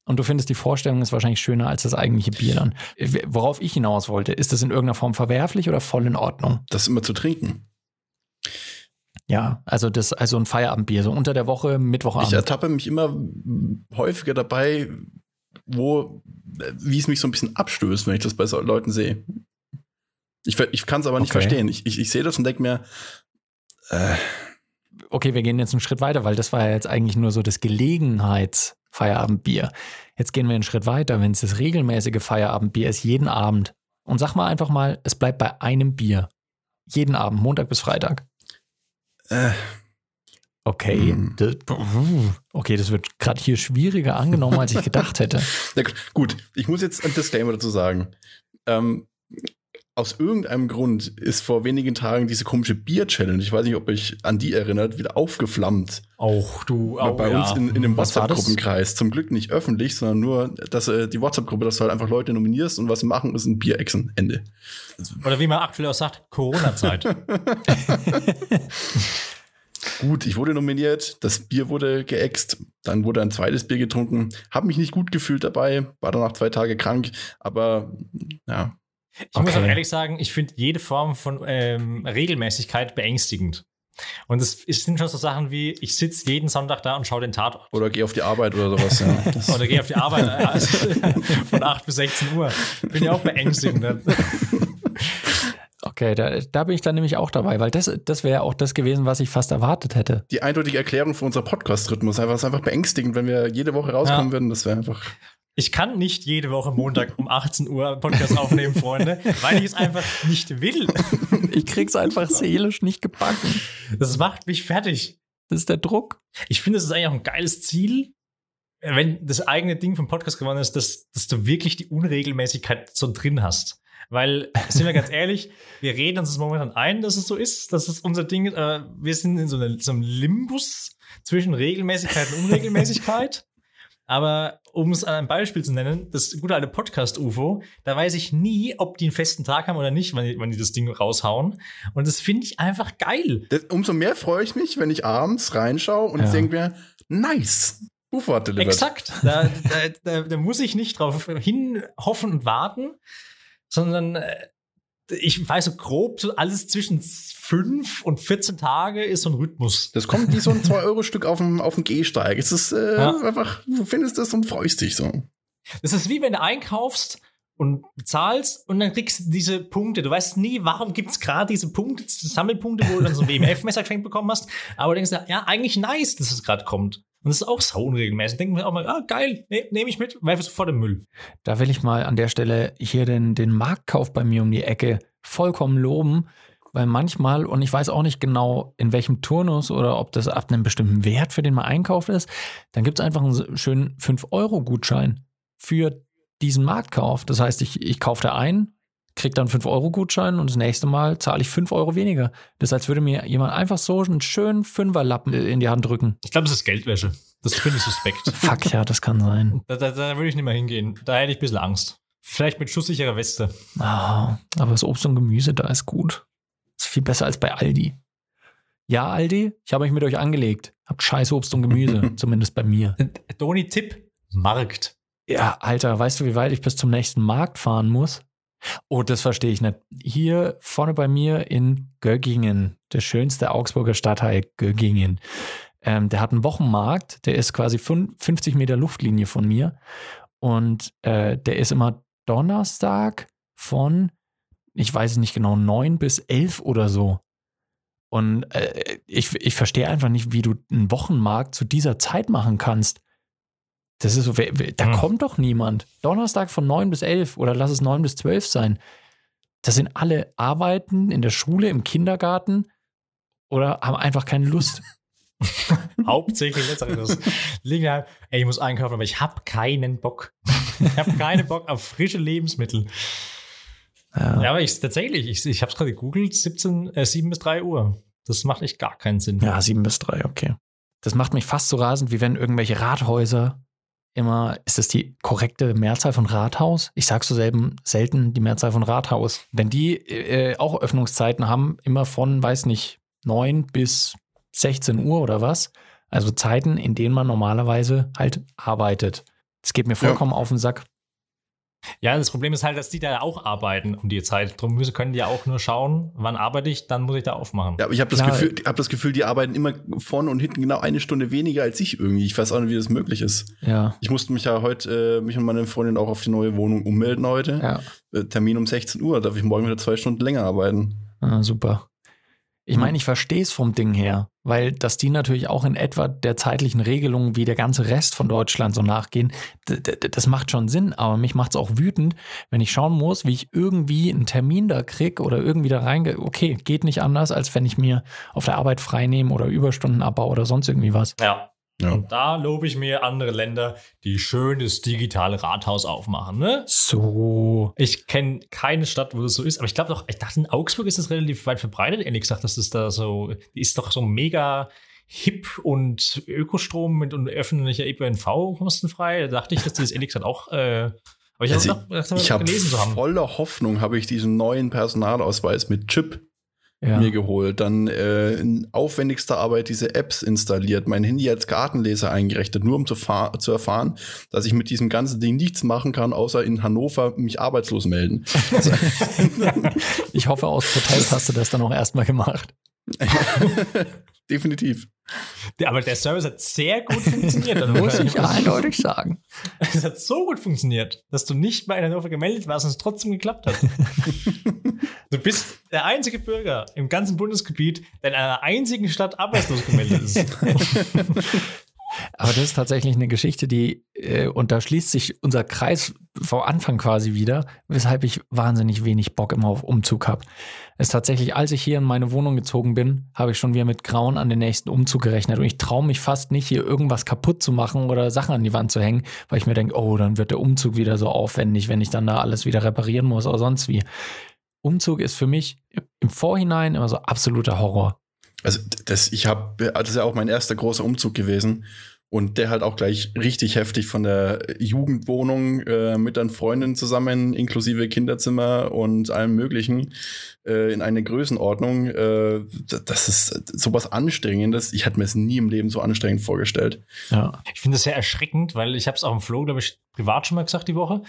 Und du findest, die Vorstellung ist wahrscheinlich schöner als das eigentliche Bier dann. Worauf ich hinaus wollte, ist das in irgendeiner Form verwerflich oder voll in Ordnung? das immer zu trinken. Ja, also das, also ein Feierabendbier, so unter der Woche, Ich Mittwochabend. ertappe mich immer häufiger dabei, wo, wie es mich so ein bisschen abstößt, wenn ich das bei so Leuten sehe. Ich, ich kann es aber nicht Okay. verstehen. Ich, ich, ich sehe das und denke mir, äh, Okay, wir gehen jetzt einen Schritt weiter, weil das war ja jetzt eigentlich nur so das Gelegenheitsfeierabendbier. Jetzt gehen wir einen Schritt weiter, wenn es das regelmäßige Feierabendbier ist, jeden Abend. Und sag mal einfach mal, es bleibt bei einem Bier. Jeden Abend, Montag bis Freitag. äh, Okay, Mhm. das, okay, das wird gerade hier schwieriger angenommen, als ich gedacht hätte. gut, ich muss jetzt ein Disclaimer dazu sagen. Ähm, aus irgendeinem Grund ist vor wenigen Tagen diese komische Bier-Challenge, ich weiß nicht, ob euch an die erinnert, wieder aufgeflammt. Auch du, auch, bei ja. uns in, in dem? WhatsApp-Gruppenkreis. Zum Glück nicht öffentlich, sondern nur dass, äh, die WhatsApp-Gruppe, dass du halt einfach Leute nominierst und was sie machen, ist ein Bier-Exen. Ende. Oder wie man aktuell auch sagt, Corona-Zeit. Gut, ich wurde nominiert, das Bier wurde geäxt, dann wurde ein zweites Bier getrunken, habe mich nicht gut gefühlt dabei, war danach zwei Tage krank, aber ja, Ich muss auch Okay. ehrlich sagen, ich finde jede Form von ähm, Regelmäßigkeit beängstigend. Und es sind schon so Sachen wie, ich sitze jeden Sonntag da und schaue den Tatort. oder geh auf die Arbeit oder sowas. Ja. Oder gehe auf die Arbeit also von 8 bis 16 Uhr. Bin ja auch beängstigend. Okay, da, da bin ich dann nämlich auch dabei, weil das, das wäre auch das gewesen, was ich fast erwartet hätte. die eindeutige Erklärung für unser Podcast-Rhythmus. Einfach, es ist einfach beängstigend, wenn wir jede Woche rauskommen Ja. würden. Das wäre einfach. Ich kann nicht jede Woche Montag um 18 Uhr Podcast aufnehmen, Freunde, weil ich es einfach nicht will. Ich krieg's einfach seelisch nicht gebacken. Das macht mich fertig. Das ist der Druck. Ich finde, es ist eigentlich auch ein geiles Ziel, wenn das eigene Ding vom Podcast geworden ist, dass, dass du wirklich die Unregelmäßigkeit so drin hast. Weil, sind wir ganz ehrlich, wir reden uns das momentan ein, dass es so ist, dass es unser Ding, äh, wir sind in so, einer, so einem Limbus zwischen Regelmäßigkeit und Unregelmäßigkeit. Aber um es an einem Beispiel zu nennen, das gute alte Podcast-UFO, da weiß ich nie, ob die einen festen Tag haben oder nicht, wenn die, wenn die das Ding raushauen. Und das finde ich einfach geil. Das, umso mehr freue ich mich, wenn ich abends reinschaue und Ja. denke mir, nice, Ufo hat delivered. Exakt. Da, da, da, da muss ich nicht drauf hin hoffen und warten, sondern äh, ich weiß so grob, so alles zwischen 5 und 14 Tage ist so ein Rhythmus. Das kommt wie so ein 2-Euro-Stück auf dem, auf dem Gehsteig. Es ist äh, Ja. einfach, du findest das und freust dich so. Das ist wie wenn du einkaufst und bezahlst und dann kriegst du diese Punkte. Du weißt nie, warum gibt es gerade diese Punkte, diese Sammelpunkte, wo du dann so ein WMF-Messer geschenkt bekommen hast. Aber du denkst, ja, eigentlich nice, dass es gerade kommt. Und das ist auch so unregelmäßig. Denken wir auch mal, ah, geil, ne, nehme ich mit, werfe sofort im Müll. Da will ich mal an der Stelle hier den, den Marktkauf bei mir um die Ecke vollkommen loben, weil manchmal, und ich weiß auch nicht genau, in welchem Turnus oder ob das ab einem bestimmten Wert, für den man einkauft ist, dann gibt es einfach einen schönen 5-Euro-Gutschein für diesen Marktkauf. Das heißt, ich, ich kaufe da ein, kriege dann 5-Euro-Gutschein und das nächste Mal zahle ich 5 Euro weniger. Das ist, als würde mir jemand einfach so einen schönen Fünferlappen in die Hand drücken. Ich glaube, es ist Geldwäsche. Das finde ich suspekt. Fuck, ja, das kann sein. Da, da, da würde ich nicht mehr hingehen. Da hätte ich ein bisschen Angst. Vielleicht mit schusssicherer Weste. Ah, aber das Obst und Gemüse da ist gut. Ist viel besser als bei Aldi. Ja, Aldi, ich habe mich mit euch angelegt. Habt scheiß Obst und Gemüse, zumindest bei mir. Doni Tipp: Markt. Ja, Alter, weißt du, wie weit ich bis zum nächsten Markt fahren muss? Oh, das verstehe ich nicht. Hier vorne bei mir in Göggingen, der schönste Augsburger Stadtteil Göggingen. Ähm, der hat einen Wochenmarkt, der ist quasi fün- 50 Meter Luftlinie von mir. Und äh, der ist immer Donnerstag von, ich weiß es nicht genau, 9 bis 11 oder so. Und äh, ich, ich verstehe einfach nicht, wie du einen Wochenmarkt zu dieser Zeit machen kannst. Das ist so, wer- wer- da Hm. kommt doch niemand. Donnerstag von 9 bis 11 oder lass es 9 bis 12 sein. Das sind alle arbeiten in der Schule, im Kindergarten oder haben einfach keine Lust. Hauptsächlich letzteres. Liegen ey, ich muss einkaufen, aber ich habe keinen Bock. Ich habe keinen Bock auf frische Lebensmittel. Ja. Ja, aber ich tatsächlich, ich, ich habe es gerade gegoogelt, 17, äh, 7 bis 3 Uhr. Das macht echt gar keinen Sinn. Ja, 7 bis 3, okay. Das macht mich fast so rasend, wie wenn irgendwelche Rathäuser immer, ist das die korrekte Mehrzahl von Rathaus? Ich sag so selten, selten die Mehrzahl von Rathaus. Wenn die äh, auch Öffnungszeiten haben, immer von, weiß nicht, 9 bis 16 Uhr oder was. Also Zeiten, in denen man normalerweise halt arbeitet. Das geht mir vollkommen auf den Sack. Ja, das Problem ist halt, dass die da auch arbeiten um die Zeit. Darum müssen, können die ja auch nur schauen, wann arbeite ich, dann muss ich da aufmachen. Ja, aber ich habe das. Gefühl, hab das Gefühl, die arbeiten immer vorne und hinten genau eine Stunde weniger als ich irgendwie. Ich weiß auch nicht, wie das möglich ist. Ja. Ich musste mich ja heute, äh, mich und meine Freundin auch auf die neue Wohnung ummelden heute. Ja, Äh, Termin um 16 Uhr, darf ich morgen wieder zwei Stunden länger arbeiten. ah, super. Ich meine, ich verstehe es vom Ding her, weil dass die natürlich auch in etwa der zeitlichen Regelung wie der ganze Rest von Deutschland so nachgehen, das macht schon Sinn, aber mich macht es auch wütend, wenn ich schauen muss, wie ich irgendwie einen Termin da krieg oder irgendwie da reingehe. Okay, geht nicht anders, als wenn ich mir auf der Arbeit frei nehme oder Überstunden abbaue oder sonst irgendwie was. Ja. Ja. Und da lobe ich mir andere Länder, die schön das digitale Rathaus aufmachen. Ne? So. Ich kenne keine Stadt, wo das so ist, aber ich glaube doch, ich dachte, in Augsburg ist das relativ weit verbreitet, ehrlich gesagt, dass das da so, die ist doch so mega hip und Ökostrom mit und öffentlicher ÖPNV kostenfrei. Da dachte ich, dass die das ehrlich gesagt auch, äh, aber ich Also habe habe voller Hoffnung, habe ich diesen neuen Personalausweis mit Chip Ja. mir geholt, dann äh, in aufwendigster Arbeit diese Apps installiert, mein Handy als Kartenleser eingerichtet, nur um zu, zu erfahren, dass ich mit diesem ganzen Ding nichts machen kann, außer in Hannover mich arbeitslos melden. Ich hoffe, aus Protest hast du das dann auch erstmal gemacht. Definitiv. Aber der Service hat sehr gut funktioniert. Muss ich eindeutig sagen. Es hat so gut funktioniert, dass du nicht mal in Hannover gemeldet warst und es trotzdem geklappt hat. du bist der einzige Bürger im ganzen Bundesgebiet, der in einer einzigen Stadt arbeitslos gemeldet ist. Aber das ist tatsächlich eine Geschichte, die, äh, und da schließt sich unser Kreis vor Anfang quasi wieder, weshalb ich wahnsinnig wenig Bock immer auf Umzug habe. Es ist tatsächlich, als ich hier in meine Wohnung gezogen bin, habe ich schon wieder mit Grauen an den nächsten Umzug gerechnet. Und ich traue mich fast nicht, hier irgendwas kaputt zu machen oder Sachen an die Wand zu hängen, weil ich mir denke, oh, dann wird der Umzug wieder so aufwendig, wenn ich dann da alles wieder reparieren muss oder sonst wie. Umzug ist für mich im Vorhinein immer so absoluter Horror. Also das, ich habe, das ist ja auch mein erster großer Umzug gewesen und der halt auch gleich richtig heftig von der Jugendwohnung äh, mit dann Freundinnen zusammen, inklusive Kinderzimmer und allem Möglichen äh, in eine Größenordnung. Äh, das ist sowas Anstrengendes. Ich hatte mir es nie im Leben so anstrengend vorgestellt. Ja. Ich finde das sehr erschreckend, weil ich habe es auch im Flow, glaube ich, privat schon mal gesagt die Woche.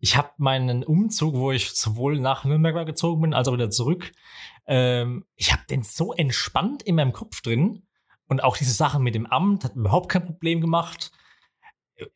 Ich habe meinen Umzug, wo ich sowohl nach Nürnberg gezogen bin, als auch wieder zurück, ähm, ich habe den so entspannt in meinem Kopf drin. Und auch diese Sache mit dem Amt hat überhaupt kein Problem gemacht. Äh,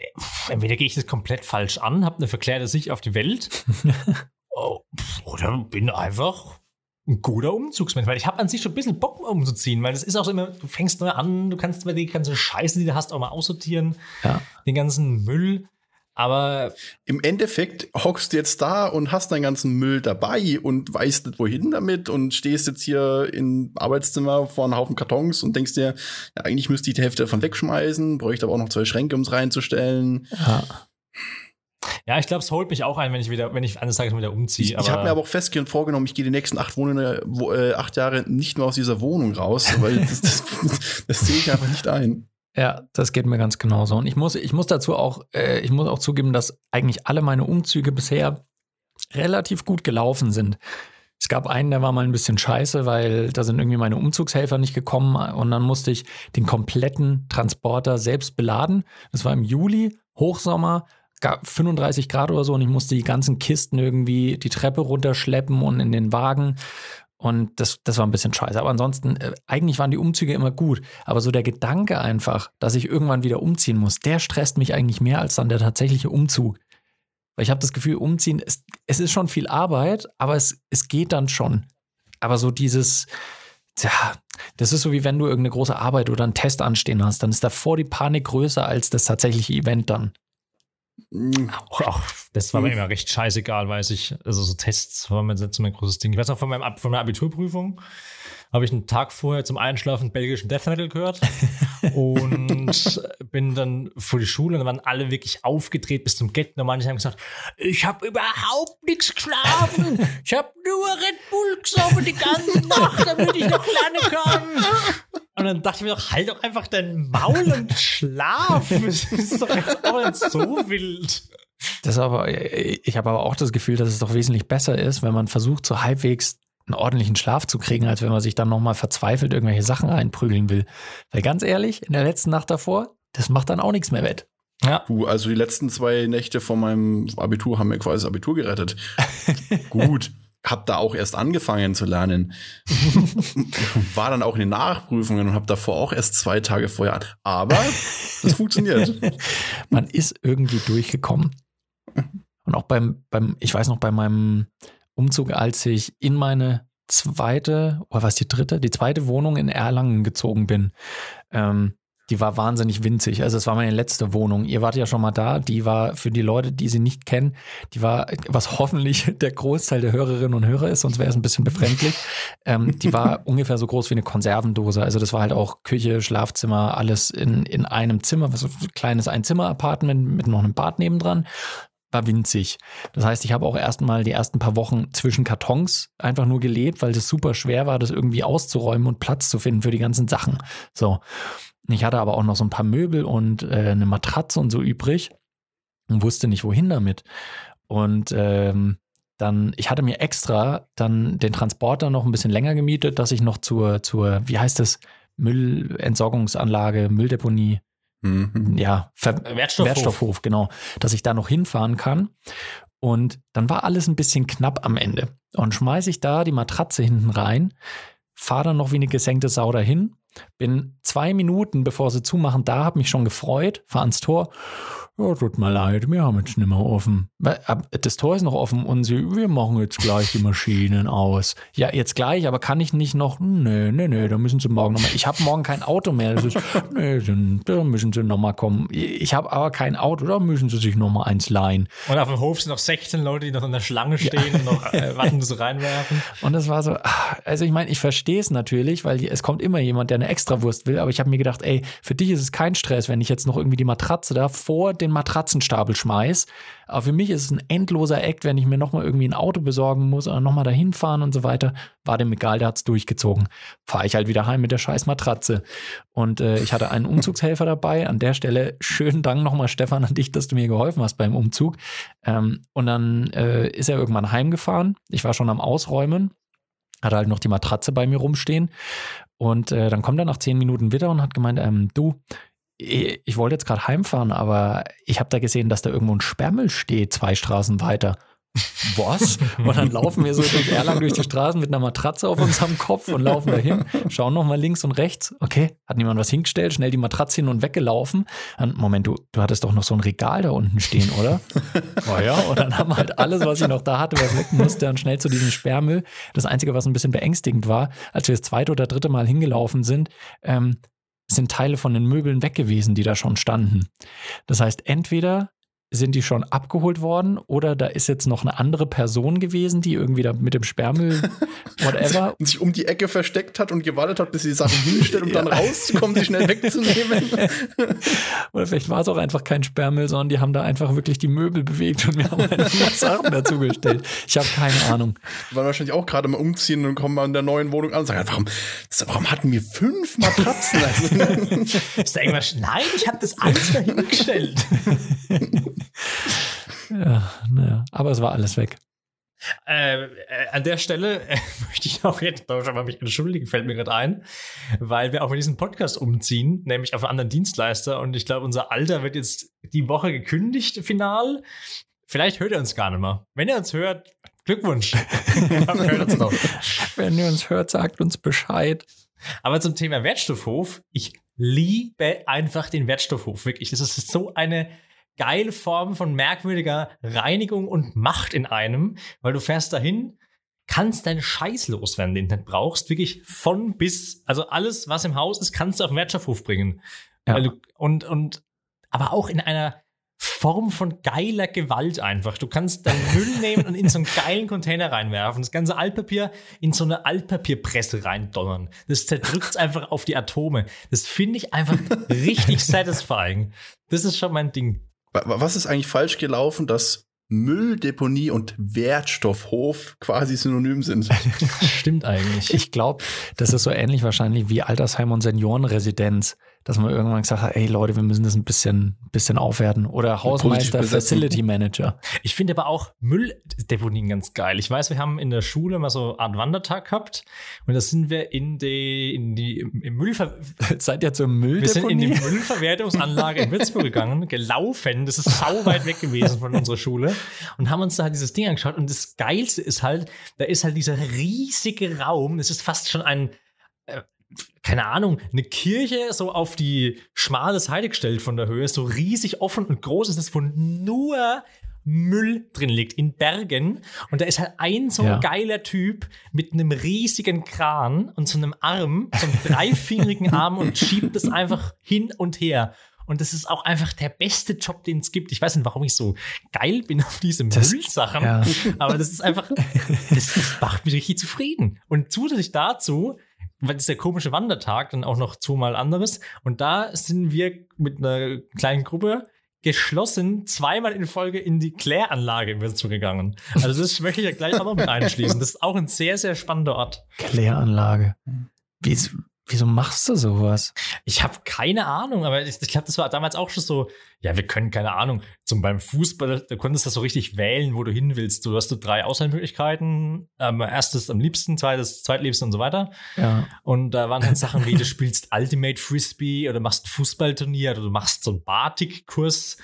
Entweder gehe ich das komplett falsch an, habe eine verklärte Sicht auf die Welt, oh, oder bin einfach ein guter Umzugsmensch, weil ich habe an sich schon ein bisschen Bock umzuziehen, weil das ist auch so immer, du fängst neu an, du kannst mal die ganze Scheiße, die du hast, auch mal aussortieren, Ja. den ganzen Müll. Aber Im Endeffekt hockst du jetzt da und hast deinen ganzen Müll dabei und weißt nicht wohin damit und stehst jetzt hier im Arbeitszimmer vor einem Haufen Kartons und denkst dir, ja, eigentlich müsste ich die Hälfte davon wegschmeißen, bräuchte aber auch noch zwei Schränke, um es reinzustellen. ja. ja, ich glaube, es holt mich auch ein, wenn ich wieder, wenn ich eines Tages wieder umziehe. Ich, ich habe mir aber auch festgehend vorgenommen, ich gehe die nächsten acht, Wohnungen, wo, äh, acht Jahre nicht mehr aus dieser Wohnung raus, weil das, das, das sehe ich einfach nicht ein. Ja, das geht mir ganz genauso. Und ich muss, ich muss dazu auch, äh, ich muss auch zugeben, dass eigentlich alle meine Umzüge bisher relativ gut gelaufen sind. Es gab einen, der war mal ein bisschen scheiße, weil da sind irgendwie meine Umzugshelfer nicht gekommen und dann musste ich den kompletten Transporter selbst beladen. Das war im Juli, Hochsommer, gab 35 Grad oder so und ich musste die ganzen Kisten irgendwie die Treppe runterschleppen und in den Wagen. Und das, das war ein bisschen scheiße. Aber ansonsten, äh, eigentlich waren die Umzüge immer gut. Aber so der Gedanke einfach, dass ich irgendwann wieder umziehen muss, der stresst mich eigentlich mehr als dann der tatsächliche Umzug. Weil ich habe das Gefühl, umziehen, ist, es ist schon viel Arbeit, aber es, es geht dann schon. Aber so dieses, tja, das ist so wie wenn du irgendeine große Arbeit oder einen Test anstehen hast, dann ist davor die Panik größer als das tatsächliche Event dann. Mm, auch, auch, das war mir immer recht scheißegal, weiß ich. Also so Tests war mir jetzt immer ein großes Ding. Ich weiß noch, von, meinem, von meiner Abiturprüfung habe ich einen Tag vorher zum Einschlafen belgischen Death Metal gehört und bin dann vor die Schule und dann waren alle wirklich aufgedreht bis zum Get. Und manche haben gesagt, ich habe überhaupt nichts geschlafen. Ich habe nur Red Bull gesoffen die ganze Nacht, damit ich noch lernen kann. Und dann dachte ich mir doch, halt doch einfach dein Maul und schlaf. Das ist doch jetzt auch nicht so wild. Das ist aber, ich habe aber auch das Gefühl, dass es doch wesentlich besser ist, wenn man versucht, so halbwegs einen ordentlichen Schlaf zu kriegen, als wenn man sich dann nochmal verzweifelt irgendwelche Sachen reinprügeln will. Weil ganz ehrlich, in der letzten Nacht davor, das macht dann auch nichts mehr wett. Ja. Du, also die letzten zwei Nächte von meinem Abitur haben mir quasi das Abitur gerettet. Gut. Hab da auch erst angefangen zu lernen. War dann auch in den Nachprüfungen und hab davor auch erst zwei Tage vorher. Aber das funktioniert. Man ist irgendwie durchgekommen. Und auch beim, beim, ich weiß noch, bei meinem Umzug, als ich in meine zweite, oder was die dritte, die zweite Wohnung in Erlangen gezogen bin, ähm, Die war wahnsinnig winzig. Also es war meine letzte Wohnung. Ihr wart ja schon mal da. Die war für die Leute, die sie nicht kennen, die war, was hoffentlich der Großteil der Hörerinnen und Hörer ist, sonst wäre es ein bisschen befremdlich. ähm, die war ungefähr so groß wie eine Konservendose. Also das war halt auch Küche, Schlafzimmer, alles in, in einem Zimmer, so ein kleines Einzimmer-Apartment mit noch einem Bad nebendran war winzig. Das heißt, ich habe auch erstmal die ersten paar Wochen zwischen Kartons einfach nur gelebt, weil das super schwer war, das irgendwie auszuräumen und Platz zu finden für die ganzen Sachen. So. Ich hatte aber auch noch so ein paar Möbel und äh, eine Matratze und so übrig und wusste nicht, wohin damit. Und ähm, dann, ich hatte mir extra dann den Transporter noch ein bisschen länger gemietet, dass ich noch zur, zur, wie heißt das, Müllentsorgungsanlage, Mülldeponie, Mhm. ja, Ver Wertstoffhof. Wertstoffhof, genau, dass ich da noch hinfahren kann. Und dann war alles ein bisschen knapp am Ende. Und schmeiße ich da die Matratze hinten rein, fahre dann noch wie eine gesenkte Sau dahin, bin zwei Minuten, bevor sie zumachen, da, habe mich schon gefreut, fahr ans Tor. Ja, tut mir leid, wir haben jetzt nicht mehr offen. Das Tor ist noch offen und sie, wir machen jetzt gleich die Maschinen aus. Ja, jetzt gleich, aber kann ich nicht noch? Nee, nee, nee, da müssen sie morgen nochmal. Ich habe morgen kein Auto mehr. Das ist, nee, da müssen sie nochmal kommen. Ich habe aber kein Auto, da müssen sie sich nochmal eins leihen. Und auf dem Hof sind noch 16 Leute, die noch in der Schlange stehen und noch äh, warten, bis sie reinwerfen. Und das war so, also ich meine, ich verstehe es natürlich, weil es kommt immer jemand, der eine Extrawurst will, aber ich habe mir gedacht, ey, für dich ist es kein Stress, wenn ich jetzt noch irgendwie die Matratze da vor den Matratzenstapel schmeiß. Aber für mich ist es ein endloser Act, wenn ich mir nochmal irgendwie ein Auto besorgen muss oder nochmal dahin fahren und so weiter. War dem egal, der hat's durchgezogen. Fahre ich halt wieder heim mit der scheiß Matratze. Und äh, ich hatte einen Umzugshelfer dabei. An der Stelle schönen Dank nochmal, Stefan, an dich, dass du mir geholfen hast beim Umzug. Ähm, und dann äh, ist er irgendwann heimgefahren. Ich war schon am Ausräumen hatte halt noch die Matratze bei mir rumstehen. Und äh, dann kommt er nach zehn Minuten wieder und hat gemeint, ähm, du, ich wollte jetzt gerade heimfahren, aber ich habe da gesehen, dass da irgendwo ein Sperrmüll steht, zwei Straßen weiter. Was? Und dann laufen wir so durch Erlangen durch die Straßen mit einer Matratze auf unserem Kopf und laufen dahin, schauen nochmal links und rechts. Okay, hat niemand was hingestellt, schnell die Matratze hin und weggelaufen. Und Moment, du, du hattest doch noch so ein Regal da unten stehen, oder? oh ja. Und dann haben wir halt alles, was ich noch da hatte, was weg musste, und schnell zu diesem Sperrmüll. Das Einzige, was ein bisschen beängstigend war, als wir das zweite oder dritte Mal hingelaufen sind, ähm, sind Teile von den Möbeln weg gewesen, die da schon standen. Das heißt, entweder sind die schon abgeholt worden oder da ist jetzt noch eine andere Person gewesen, die irgendwie da mit dem Sperrmüll, whatever. Und sich um die Ecke versteckt hat und gewartet hat, bis sie die Sachen hinstellt, um dann rauszukommen, sie schnell wegzunehmen. Oder vielleicht war es auch einfach kein Sperrmüll, sondern die haben da einfach wirklich die Möbel bewegt und wir haben einfach Sachen dazugestellt. Ich habe keine Ahnung. Die waren wahrscheinlich auch gerade mal umziehen und kommen mal in der neuen Wohnung an und sagen, warum, warum hatten wir fünf Matratzen? Ist da irgendwas? Nein, ich habe das alles dahingestellt. Ja, naja, aber es war alles weg. äh, äh, an der Stelle äh, möchte ich auch jetzt schon mal mich entschuldigen, fällt mir gerade ein, weil wir auch mit diesem Podcast umziehen, nämlich auf einen anderen Dienstleister und ich glaube, unser Alter wird jetzt die Woche gekündigt, final. Vielleicht hört er uns gar nicht mehr. Wenn er uns hört, Glückwunsch. Wenn ihr uns hört, sagt uns Bescheid. Aber zum Thema Wertstoffhof, ich liebe einfach den Wertstoffhof, wirklich. Das ist so eine geile Form von merkwürdiger Reinigung und Macht in einem, weil du fährst dahin, kannst deinen Scheiß loswerden, den du nicht brauchst, wirklich von bis, also alles, was im Haus ist, kannst du auf den Wertstoffhof bringen. Ja. Weil du, und, und, aber auch in einer Form von geiler Gewalt einfach. Du kannst deinen Müll nehmen und in so einen geilen Container reinwerfen, das ganze Altpapier in so eine Altpapierpresse reindonnern. Das zerdrückt einfach auf die Atome. Das finde ich einfach richtig satisfying. Das ist schon mein Ding. Wa- was ist eigentlich falsch gelaufen, dass Mülldeponie und Wertstoffhof quasi synonym sind? Stimmt eigentlich. Ich glaube, das ist so ähnlich wahrscheinlich wie Altersheim und Seniorenresidenz, dass man irgendwann gesagt hat, ey Leute, wir müssen das ein bisschen, bisschen aufwerten. Oder Hausmeister. Facility Manager. Ich finde aber auch Mülldeponien ganz geil. Ich weiß, wir haben in der Schule mal so eine Art Wandertag gehabt und da sind wir in die, in die, im, Müllver Seid ihr zur Wir sind in die Mülldeponie? Müllverwertungsanlage in Würzburg gegangen, gelaufen. Das ist sau weit weg gewesen von unserer Schule und haben uns da halt dieses Ding angeschaut. Und das Geilste ist halt, da ist halt dieser riesige Raum. Es ist fast schon ein, keine Ahnung, eine Kirche so auf die schmale Seite gestellt von der Höhe. So riesig offen und groß ist es, wo nur Müll drin liegt in Bergen. Und da ist halt ein so Ja. geiler Typ mit einem riesigen Kran und so einem Arm, so einem dreifingerigen Arm und schiebt das einfach hin und her. Und das ist auch einfach der beste Job, den es gibt. Ich weiß nicht, warum ich so geil bin auf diese Müllsachen, ja. aber das ist einfach, das macht mich richtig zufrieden. Und zusätzlich dazu, weil das ist der komische Wandertag, dann auch noch zweimal anderes. Und da sind wir mit einer kleinen Gruppe geschlossen zweimal in Folge in die Kläranlage in Würzburg gegangen. Also das möchte ich ja gleich auch noch mit einschließen. Das ist auch ein sehr, sehr spannender Ort. Kläranlage. Wieso, wieso machst du sowas? Ich habe keine Ahnung, aber ich, ich glaube, das war damals auch schon so, ja, wir können keine Ahnung. Zum beim Fußball, da konntest du so richtig wählen, wo du hin willst. Du hast du drei Auswahlmöglichkeiten. Ähm, erstes am liebsten, zweites, zweitliebsten und so weiter. Ja. Und da waren halt Sachen wie, du spielst Ultimate Frisbee oder machst ein Fußballturnier oder du machst so einen Batik-Kurs.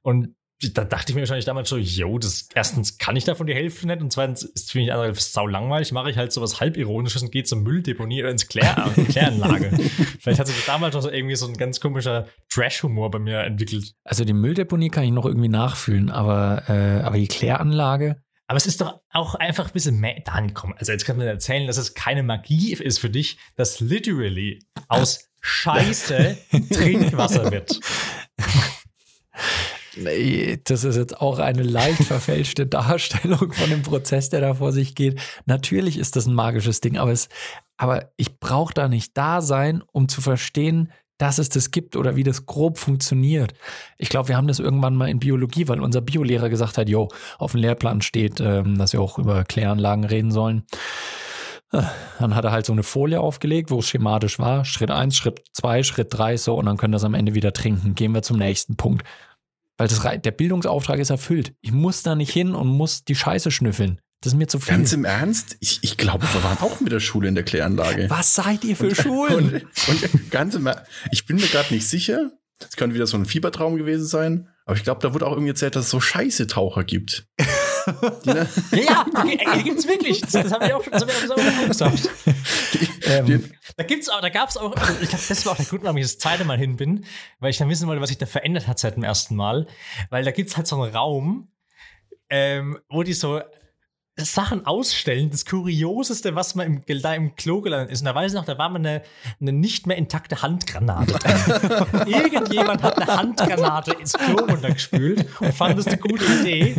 Und da dachte ich mir wahrscheinlich damals so, yo, das erstens kann ich davon die Hälfte nicht und zweitens ist für mich andere sau langweilig, mache ich halt sowas halbironisches und gehe zur Mülldeponie oder ins Klär Kläranlage. Vielleicht hat sich damals noch so irgendwie so ein ganz komischer Trash-Humor bei mir entwickelt. Also die Mülldeponie kann ich noch irgendwie nachfühlen, aber, äh, aber die Kläranlage, Aber es ist doch auch einfach ein bisschen mehr. Dann komm, also jetzt kann man erzählen, dass es keine Magie ist für dich, dass literally aus Scheiße Trinkwasser wird. Das ist jetzt auch eine leicht verfälschte Darstellung von dem Prozess, der da vor sich geht. Natürlich ist das ein magisches Ding, aber, es, aber ich brauche da nicht da sein, um zu verstehen, dass es das gibt oder wie das grob funktioniert. Ich glaube, wir haben das irgendwann mal in Biologie, weil unser Biolehrer gesagt hat, jo, auf dem Lehrplan steht, ähm, dass wir auch über Kläranlagen reden sollen. Dann hat er halt so eine Folie aufgelegt, wo es schematisch war. Schritt 1, Schritt 2, Schritt 3, so, und dann können wir das am Ende wieder trinken. Gehen wir zum nächsten Punkt. Weil das, rei- der Bildungsauftrag ist erfüllt. Ich muss da nicht hin und muss die Scheiße schnüffeln. Das ist mir zu viel. Ganz im Ernst? Ich, ich glaube, wir waren auch mit der Schule in der Kläranlage. Was seid ihr für Schulen? Und, und ganz im Ernst, ich bin mir gerade nicht sicher. Das könnte wieder so ein Fiebertraum gewesen sein. Aber ich glaube, da wurde auch irgendwie erzählt, dass es so Scheiße-Taucher gibt. Die, ne, Ja, ja, ey, die gibt's wirklich. Das, das haben wir auch schon, schon gesagt. ähm, Da gibt's auch, da gab's auch, also ich glaube, das war auch der Grund, warum ich das zweite Mal hin bin, weil ich dann wissen wollte, was sich da verändert hat seit dem ersten Mal. Weil da gibt's halt so einen Raum, ähm, wo die so Sachen ausstellen, das Kurioseste, was man im, da im Klo gelandet ist. Und da weiß ich noch, da war mal eine, eine nicht mehr intakte Handgranate. Irgendjemand hat eine Handgranate ins Klo runtergespült und fand das eine gute Idee.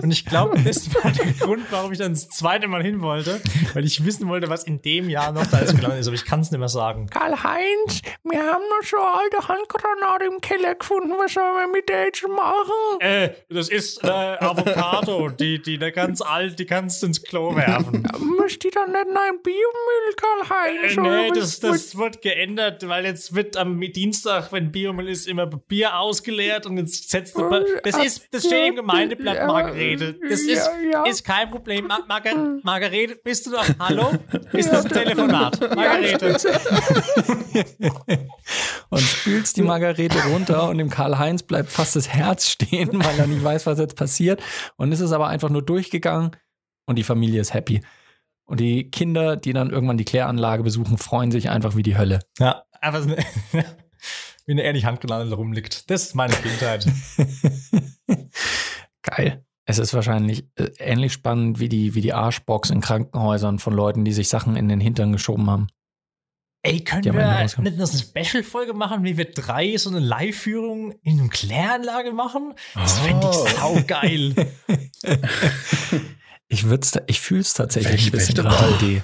Und ich glaube, das war der Grund, warum ich dann das zweite Mal hin wollte, weil ich wissen wollte, was in dem Jahr noch da ist gelandet ist. Aber ich kann es nicht mehr sagen. Karl-Heinz, wir haben noch so eine alte Handgranate im Keller gefunden. Was sollen wir mit der jetzt machen? Äh, das ist eine Avocado, die, die eine ganz alt, die kannst du ins Klo werfen. Müsst die dann nicht in ein Biomüll, Karl-Heinz? Äh, nee, das, das wird geändert, weil jetzt wird am Dienstag, wenn Biomüll ist, immer Bier ausgeleert und jetzt setzt du. Das ist, das steht im Gemeindeblatt, Margarete. Das ist, ist kein Problem. Ma Margar Margarete, bist du noch? Hallo? Ist das ein Telefonat? Margarete. und spülst die Margarete runter und dem Karl-Heinz bleibt fast das Herz stehen, weil er nicht weiß, was jetzt passiert. Und es ist aber einfach nur durchgegangen und die Familie ist happy. Und die Kinder, die dann irgendwann die Kläranlage besuchen, freuen sich einfach wie die Hölle. Ja, einfach so eine, wie eine ehrlich Handgranate rumliegt. Das ist meine Kindheit. Geil. Es ist wahrscheinlich äh, ähnlich spannend wie die, wie die Arschbox in Krankenhäusern von Leuten, die sich Sachen in den Hintern geschoben haben. Ey, können wir nicht eine Special-Folge machen, wie wir drei so eine Live-Führung in einer Kläranlage machen? Das fände ich Oh. saugeil. Ich würd's, ich fühle es tatsächlich Welche- ein bisschen? Idee.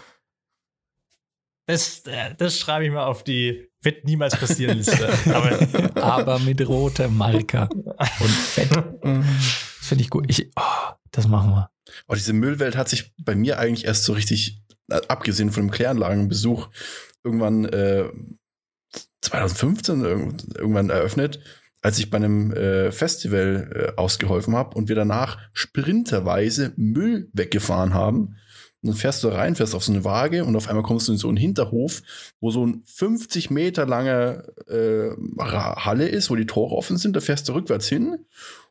Das, äh, das schreibe ich mal auf die wird niemals passieren Liste. Aber Aber mit roter Marker und Fett. Das finde ich gut. Ich, oh, das machen wir. Oh, diese Müllwelt hat sich bei mir eigentlich erst so richtig, abgesehen von dem Kläranlagenbesuch, irgendwann äh, 2015 irg- irgendwann eröffnet, als ich bei einem äh, Festival äh, ausgeholfen habe und wir danach sprinterweise Müll weggefahren haben. Und dann fährst du da rein, fährst auf so eine Waage und auf einmal kommst du in so einen Hinterhof, wo so ein 50 Meter langer äh, Halle ist, wo die Tore offen sind. Da fährst du rückwärts hin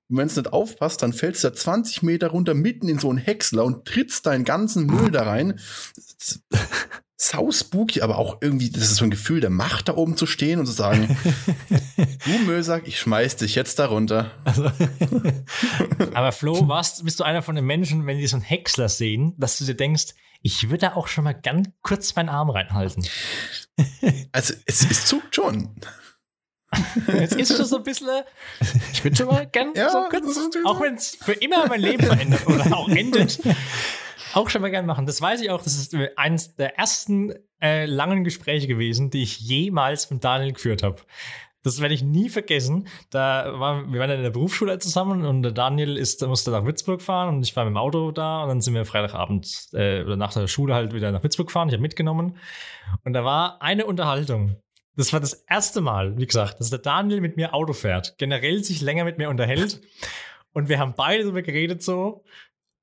und wenn es nicht aufpasst, dann fällst du da 20 Meter runter mitten in so einen Häcksler und trittst deinen ganzen Müll da rein. Sau spooky, aber auch irgendwie, das ist so ein Gefühl der Macht da oben zu stehen und zu sagen, du Mösack, ich schmeiß dich jetzt da runter. Also, Aber Flo, warst, bist du einer von den Menschen, wenn die so einen Häcksler sehen, dass du dir denkst, ich würde da auch schon mal ganz kurz meinen Arm reinhalten. Also es, es zuckt schon. Jetzt ist schon so ein bisschen, ich würde schon mal gern Ja, so kurz, auch wenn es für immer mein Leben verändert oder auch endet, auch schon mal gern machen. Das weiß ich auch, das ist eines der ersten äh, langen Gespräche gewesen, die ich jemals mit Daniel geführt habe. Das werde ich nie vergessen. Da war, wir waren in der Berufsschule zusammen und der Daniel ist, musste nach Würzburg fahren und ich war mit dem Auto da und dann sind wir Freitagabend äh, oder nach der Schule halt wieder nach Würzburg gefahren. Ich habe mitgenommen und da war eine Unterhaltung. Das war das erste Mal, wie gesagt, dass der Daniel mit mir Auto fährt, generell sich länger mit mir unterhält und wir haben beide darüber geredet so.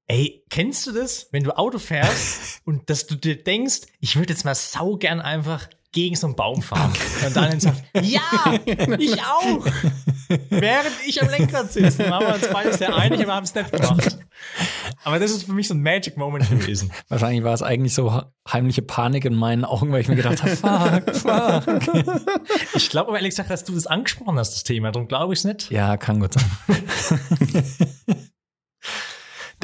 Ey, kennst du das, wenn du Auto fährst und dass du dir denkst, ich würde jetzt mal sau gern einfach gegen so einen Baum fahren. Und Daniel sagt, ja, ich auch. Während ich am Lenkrad sitze, waren wir uns beide sehr einig, aber haben es nicht gemacht. Aber das ist für mich so ein Magic Moment gewesen. wahrscheinlich war es eigentlich so heimliche Panik in meinen Augen, weil ich mir gedacht habe, fuck, fuck. Ich glaube aber ehrlich gesagt, dass du das angesprochen hast, das Thema. Darum glaube ich es nicht. Ja, kann gut sein.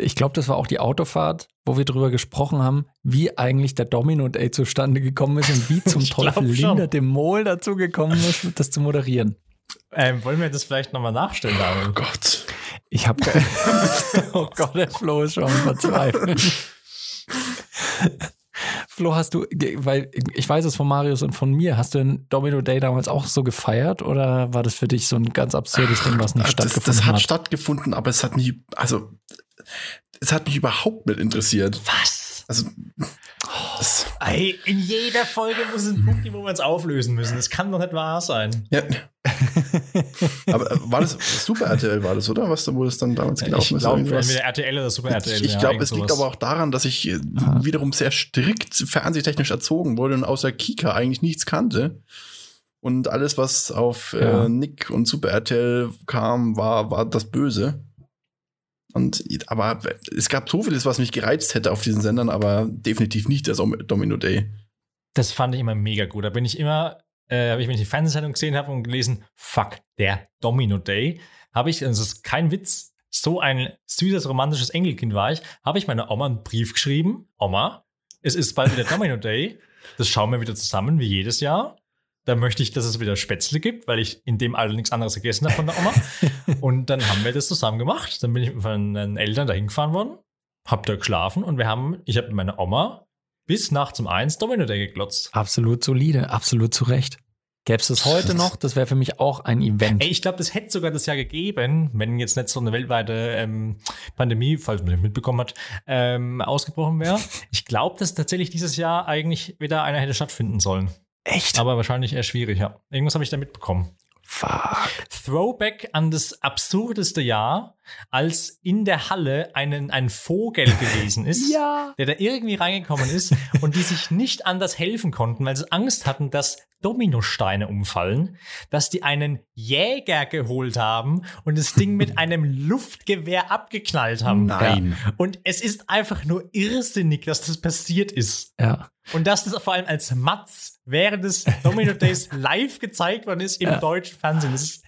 Ich glaube, das war auch die Autofahrt, wo wir drüber gesprochen haben, wie eigentlich der Domino Day zustande gekommen ist und wie zum Teufel. Linda dem Mol dazu gekommen ist, das zu moderieren. Ähm, wollen wir das vielleicht nochmal nachstellen, Oh Daniel? Gott. Ich habe Oh Gott, der Flo ist schon verzweifelt. Flo, hast du, weil ich weiß es von Marius und von mir, hast du den Domino Day damals auch so gefeiert oder war das für dich so ein ganz absurdes Ding, was nicht das, stattgefunden das hat hat? stattgefunden, aber es hat mich, also es hat mich überhaupt nicht interessiert. Was? Also das, Ey, in jeder Folge muss es einen Punkt geben, wo wir uns auflösen müssen. Das kann doch nicht wahr sein. ja. aber äh, war das Super RTL war das, oder? Was wo das dann damals gelaufen Ich ist? glaube, Irgendwas? entweder RTL oder Super RTL. Ich, ich ja, glaube, es liegt aber auch daran, dass ich äh, wiederum sehr strikt fernsehtechnisch erzogen wurde und außer Kika eigentlich nichts kannte. Und alles, was auf Ja. äh, Nick und Super RTL kam, war, war das Böse. Und aber es gab so vieles, was mich gereizt hätte auf diesen Sendern, aber definitiv nicht der Domino Day. Das fand ich immer mega gut. Da bin ich immer, äh, habe ich, wenn ich die Fernsehsendung gesehen habe und gelesen, fuck, der Domino Day, habe ich, also das ist kein Witz, so ein süßes, romantisches Enkelkind war ich, habe ich meiner Oma einen Brief geschrieben. Oma, es ist bald wieder Domino Day. Das schauen wir wieder zusammen, wie jedes Jahr. Da möchte ich, dass es wieder Spätzle gibt, weil ich in dem Alter nichts anderes gegessen habe von der Oma. und dann haben wir das zusammen gemacht. Dann bin ich mit meinen Eltern dahin gefahren worden, hab da geschlafen und wir haben, ich habe mit meiner Oma bis nachts um eins Domino Day geglotzt. Absolut solide, absolut zu Recht. Gäbe es das heute noch, das wäre für mich auch ein Event. Ey, ich glaube, das hätte sogar das Jahr gegeben, wenn jetzt nicht so eine weltweite ähm, Pandemie, falls man nicht mitbekommen hat, ähm, ausgebrochen wäre. Ich glaube, dass tatsächlich dieses Jahr eigentlich wieder einer hätte stattfinden sollen. Echt? Aber wahrscheinlich eher schwierig, ja. Irgendwas habe ich da mitbekommen. Fuck. Throwback an das absurdeste Jahr, als in der Halle einen, ein Vogel gewesen ist, Ja. der da irgendwie reingekommen ist und die sich nicht anders helfen konnten, weil sie Angst hatten, dass Dominosteine umfallen, dass die einen Jäger geholt haben und das Ding mit einem Luftgewehr abgeknallt haben. Nein. Und es ist einfach nur irrsinnig, dass das passiert ist. Ja. Und dass das vor allem als Matz während des Domino Days live gezeigt worden ist im Ja. deutschen Fernsehen. Das ist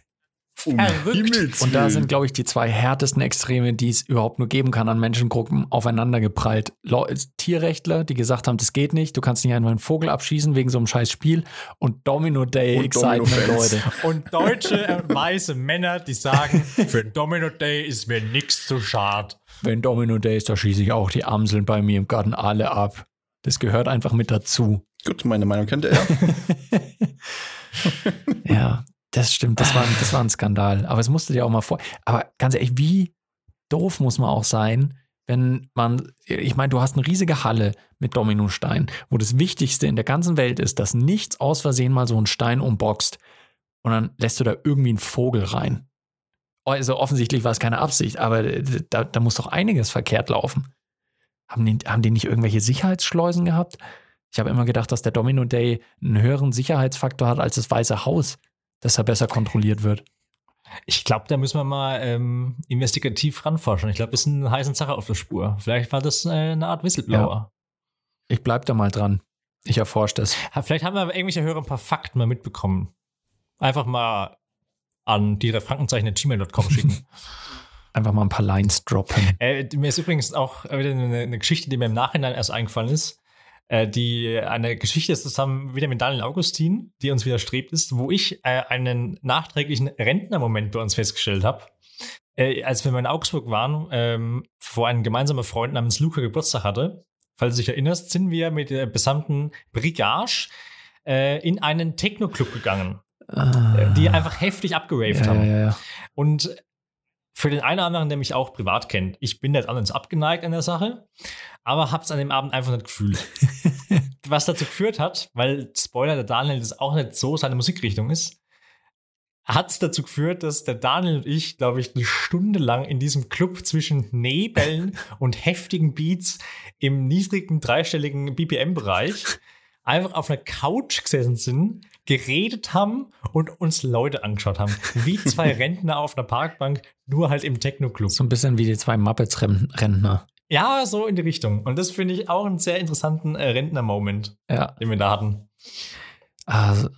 Um Verrückt. Und da sind, glaube ich, die zwei härtesten Extreme, die es überhaupt nur geben kann, an Menschengruppen aufeinander geprallt. Leu- Tierrechtler, die gesagt haben, das geht nicht, du kannst nicht einfach einen Vogel abschießen wegen so einem scheiß Spiel. Und Domino Day Und Excitement, Domino-Fans. Leute. Und deutsche äh, weiße Männer, die sagen, für den Domino Day ist mir nichts zu schad. Wenn Domino Day ist, da schieße ich auch die Amseln bei mir im Garten alle ab. Das gehört einfach mit dazu. Gut, meine Meinung kennt er. Ja, das stimmt. Das war, ein- das war ein Skandal. Aber es musste dir auch mal vor. Aber ganz ehrlich, wie doof muss man auch sein, wenn man, ich meine, du hast eine riesige Halle mit Dominosteinen, wo das Wichtigste in der ganzen Welt ist, dass nichts aus Versehen mal so einen Stein umboxt. Und dann lässt du da irgendwie einen Vogel rein. Also offensichtlich war es keine Absicht, aber da, da muss doch einiges verkehrt laufen. Haben die, haben die nicht irgendwelche Sicherheitsschleusen gehabt? Ich habe immer gedacht, dass der Domino Day einen höheren Sicherheitsfaktor hat als das Weiße Haus, dass er besser kontrolliert wird. Ich glaube, da müssen wir mal ähm, investigativ ranforschen. Ich glaube, das ist eine heiße Sache auf der Spur. Vielleicht war das äh, eine Art Whistleblower. Ich bleib da mal dran. Ich erforsche das. Vielleicht haben wir irgendwelche Hörer ein paar Fakten mal mitbekommen. Einfach mal an die Frankenzeichen.gmail.com schicken. Einfach mal ein paar Lines droppen. Äh, mir ist übrigens auch wieder eine, eine, Geschichte, die mir im Nachhinein erst eingefallen ist. Äh, die eine Geschichte ist zusammen wieder mit Daniel Augustin, die uns widerstrebt ist, wo ich äh, einen nachträglichen Rentnermoment bei uns festgestellt habe. Äh, als wir in Augsburg waren, ähm, wo ein gemeinsamer Freund namens Luca Geburtstag hatte, falls du dich erinnerst, sind wir mit der besamten Brigage äh, in einen Techno-Club gegangen, ah. die einfach heftig abgeraved ja, haben. Ja, ja. Und für den einen oder anderen, der mich auch privat kennt, ich bin jetzt anders abgeneigt an der Sache, aber hab's an dem Abend einfach nicht gefühlt. Was dazu geführt hat, weil Spoiler, der Daniel das auch nicht so seine Musikrichtung ist, hat es dazu geführt, dass der Daniel und ich, glaube ich, eine Stunde lang in diesem Club zwischen Nebeln und heftigen Beats im niedrigen dreistelligen BPM-Bereich einfach auf einer Couch gesessen sind, geredet haben und uns Leute angeschaut haben. Wie zwei Rentner auf einer Parkbank, nur halt im Techno-Club. So ein bisschen wie die zwei Muppets-Rentner. Ja, so in die Richtung. Und das finde ich auch einen sehr interessanten äh, Rentner-Moment, ja. den wir da hatten. Also.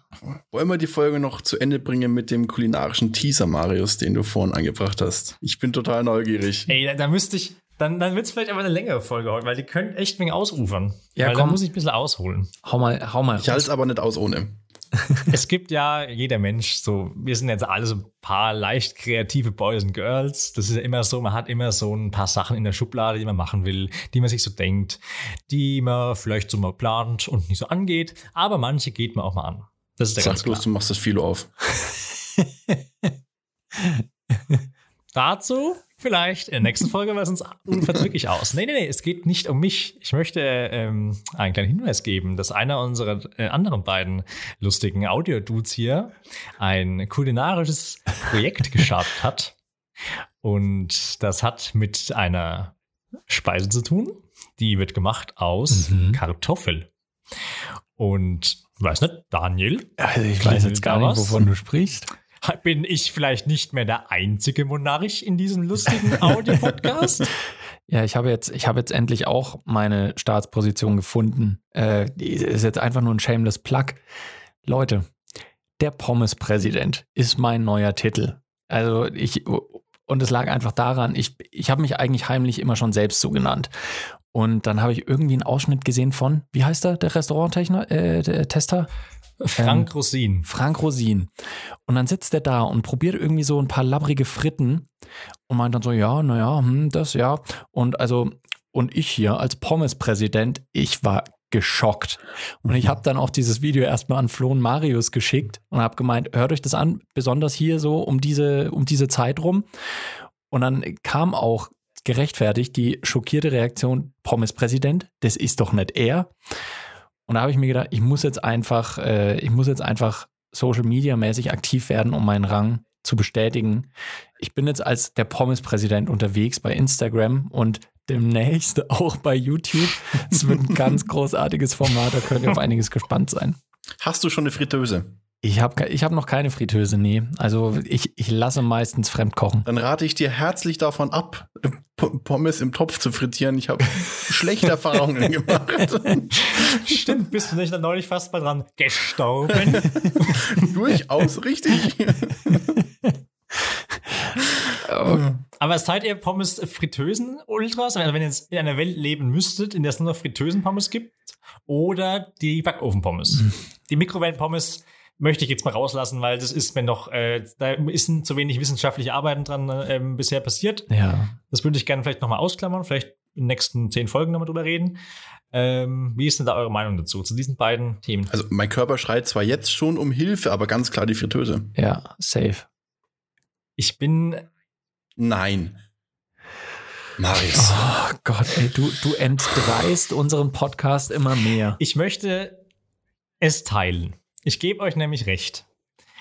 Wollen wir die Folge noch zu Ende bringen mit dem kulinarischen Teaser, Marius, den du vorhin angebracht hast? Ich bin total neugierig. Ey, da, da müsste ich, dann, dann wird es vielleicht aber eine längere Folge heute, weil die können echt wegen ausufern. Ja, weil komm. da muss ich ein bisschen ausholen. Hau mal, hau mal. Ich halte es aber nicht aus ohne. es gibt ja jeder Mensch so, wir sind jetzt alle so ein paar leicht kreative Boys und Girls. Das ist ja immer so, man hat immer so ein paar Sachen in der Schublade, die man machen will, die man sich so denkt, die man vielleicht so mal plant und nicht so angeht, aber manche geht man auch mal an. Das ist der Sag ganz bloß, du machst das Philo auf. Dazu vielleicht in der nächsten Folge, weil sonst ufert wirklich aus. Nee, nee, nee, es geht nicht um mich. Ich möchte ähm, einen kleinen Hinweis geben, dass einer unserer äh, anderen beiden lustigen Audio-Dudes hier ein kulinarisches Projekt gestartet hat. Und das hat mit einer Speise zu tun. Die wird gemacht aus Mhm. Kartoffel. Und weiß nicht, Daniel, Also ich weiß jetzt gar nicht, wovon du sprichst. bin ich vielleicht nicht mehr der einzige Monarch in diesem lustigen Audio-Podcast? Ja, ich habe jetzt, ich habe jetzt endlich auch meine Staatsposition gefunden. Äh, die ist jetzt einfach nur ein shameless Plug. Leute, der Pommes-Präsident ist mein neuer Titel. Also ich, und es lag einfach daran, ich, ich habe mich eigentlich heimlich immer schon selbst so genannt. Und dann habe ich irgendwie einen Ausschnitt gesehen von, wie heißt er, der Restauranttechner, äh, der Tester? Frank Rosin. Frank Rosin. Und dann sitzt er da und probiert irgendwie so ein paar labbrige Fritten und meint dann so, ja, naja, hm, das ja. Und also, und ich hier als Pommes-Präsident, ich war geschockt. Und ich habe dann auch dieses Video erstmal an Flo und Marius geschickt und habe gemeint, hört euch das an, besonders hier so um diese, um diese Zeit rum. Und dann kam auch gerechtfertigt die schockierte Reaktion, Pommes-Präsident, das ist doch nicht er. Und da habe ich mir gedacht, ich muss jetzt einfach, äh, ich muss jetzt einfach Social Media mäßig aktiv werden, um meinen Rang zu bestätigen. Ich bin jetzt als der Pommes-Präsident unterwegs bei Instagram und demnächst auch bei YouTube. Es wird ein ganz großartiges Format, da könnt ihr auf einiges gespannt sein. Hast du schon eine Fritteuse? Ich habe ich hab noch keine Fritteuse, nee. Also ich, ich lasse meistens fremd kochen. Dann rate ich dir herzlich davon ab, P Pommes im Topf zu frittieren. Ich habe schlechte Erfahrungen gemacht. Stimmt, bist du nicht neulich fast mal dran gestorben? Durchaus richtig. Aber seid ihr Pommes Fritteusen Ultras? Also wenn ihr jetzt in einer Welt leben müsstet, in der es nur noch Fritteusen-Pommes gibt, oder die Backofen-Pommes? Die Mikrowellen-Pommes möchte ich jetzt mal rauslassen, weil das ist mir noch, äh, da ist zu wenig wissenschaftliche Arbeiten dran äh, bisher passiert. Ja. Das würde ich gerne vielleicht nochmal ausklammern, vielleicht in den nächsten zehn Folgen nochmal drüber reden. Ähm, wie ist denn da eure Meinung dazu, zu diesen beiden Themen? Also mein Körper schreit zwar jetzt schon um Hilfe, aber ganz klar die Fritteuse. Ja, safe. Ich bin Nein. Marius. Oh Gott, ey, du, du entdreist unseren Podcast immer mehr. Ich möchte es teilen. Ich gebe euch nämlich recht.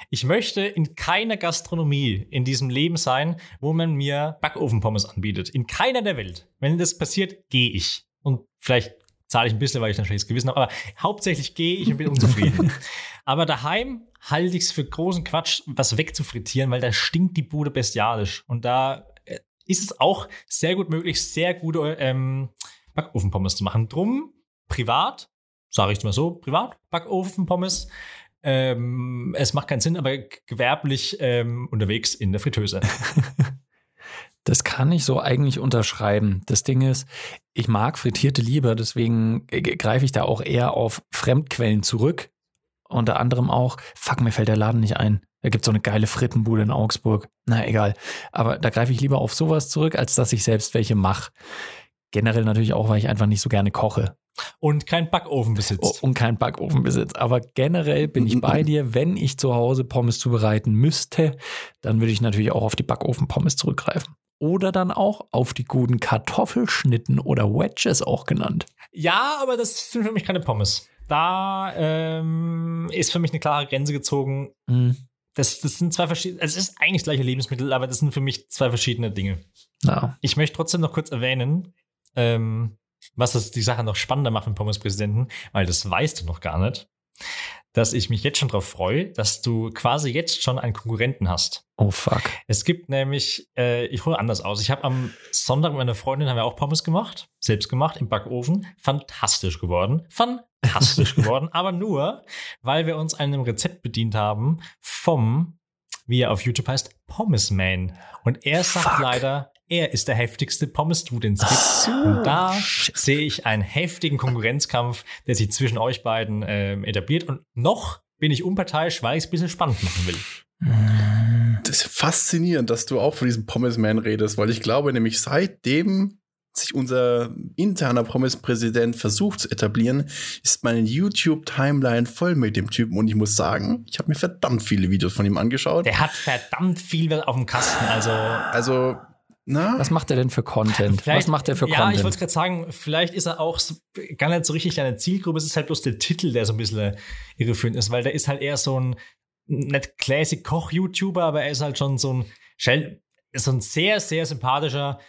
Ich möchte in keiner Gastronomie in diesem Leben sein, wo man mir Backofenpommes anbietet. In keiner der Welt. Wenn das passiert, gehe ich. Und vielleicht zahle ich ein bisschen, weil ich ein schlechtes Gewissen habe, aber hauptsächlich gehe ich und bin unzufrieden. aber daheim halte ich es für großen Quatsch, was wegzufrittieren, weil da stinkt die Bude bestialisch. Und da äh, ist es auch sehr gut möglich, sehr gute ähm, Backofenpommes zu machen. Drum, privat, sage ich mal so, privat, Backofen-Pommes. Ähm, es macht keinen Sinn, aber gewerblich ähm, unterwegs in der Fritteuse. Das kann ich so eigentlich unterschreiben. Das Ding ist, ich mag Frittierte lieber, deswegen greife ich da auch eher auf Fremdquellen zurück. Unter anderem auch, fuck, mir fällt der Laden nicht ein. Da gibt es so eine geile Frittenbude in Augsburg. Na egal. Aber da greife ich lieber auf sowas zurück, als dass ich selbst welche mache. Generell natürlich auch, weil ich einfach nicht so gerne koche. Und kein Backofen besitzt. Oh, und kein Backofen besitzt. Aber generell bin ich bei dir, wenn ich zu Hause Pommes zubereiten müsste, dann würde ich natürlich auch auf die Backofen-Pommes zurückgreifen. Oder dann auch auf die guten Kartoffelschnitten oder Wedges auch genannt. Ja, aber das sind für mich keine Pommes. Da ähm, ist für mich eine klare Grenze gezogen. Mhm. Das, das sind zwei verschiedene, es ist eigentlich das gleiche Lebensmittel, aber das sind für mich zwei verschiedene Dinge. Ja. Ich möchte trotzdem noch kurz erwähnen, ähm, was das die Sache noch spannender macht mit Pommes-Präsidenten, weil das weißt du noch gar nicht, dass ich mich jetzt schon darauf freue, dass du quasi jetzt schon einen Konkurrenten hast. Oh fuck. Es gibt nämlich, äh, ich hole anders aus. Ich habe am Sonntag mit meiner Freundin haben wir auch Pommes gemacht, selbst gemacht im Backofen. Fantastisch geworden. Fantastisch geworden. Aber nur, weil wir uns einem Rezept bedient haben vom, wie er auf YouTube heißt, Pommesman. Und er sagt Fuck. leider, er ist der heftigste Pommes-Dude, den es gibt. Und da sehe ich einen heftigen Konkurrenzkampf, der sich zwischen euch beiden ähm, etabliert. Und noch bin ich unparteiisch, weil ich es ein bisschen spannend machen will. Das ist faszinierend, dass du auch von diesem Pommes-Man redest, weil ich glaube nämlich seitdem sich unser interner Pommes-Präsident versucht zu etablieren, ist meine YouTube-Timeline voll mit dem Typen und ich muss sagen, ich habe mir verdammt viele Videos von ihm angeschaut. Der hat verdammt viel auf dem Kasten. Also Also, na, Was macht er denn für Content? Was macht er für ja, ich wollte Content? gerade sagen, vielleicht ist er auch so, gar nicht so richtig deine Zielgruppe. Es ist halt bloß der Titel, der so ein bisschen irreführend ist, weil der ist halt eher so ein, nicht Classic Koch-YouTuber, aber er ist halt schon so ein, so ein sehr, sehr sympathischer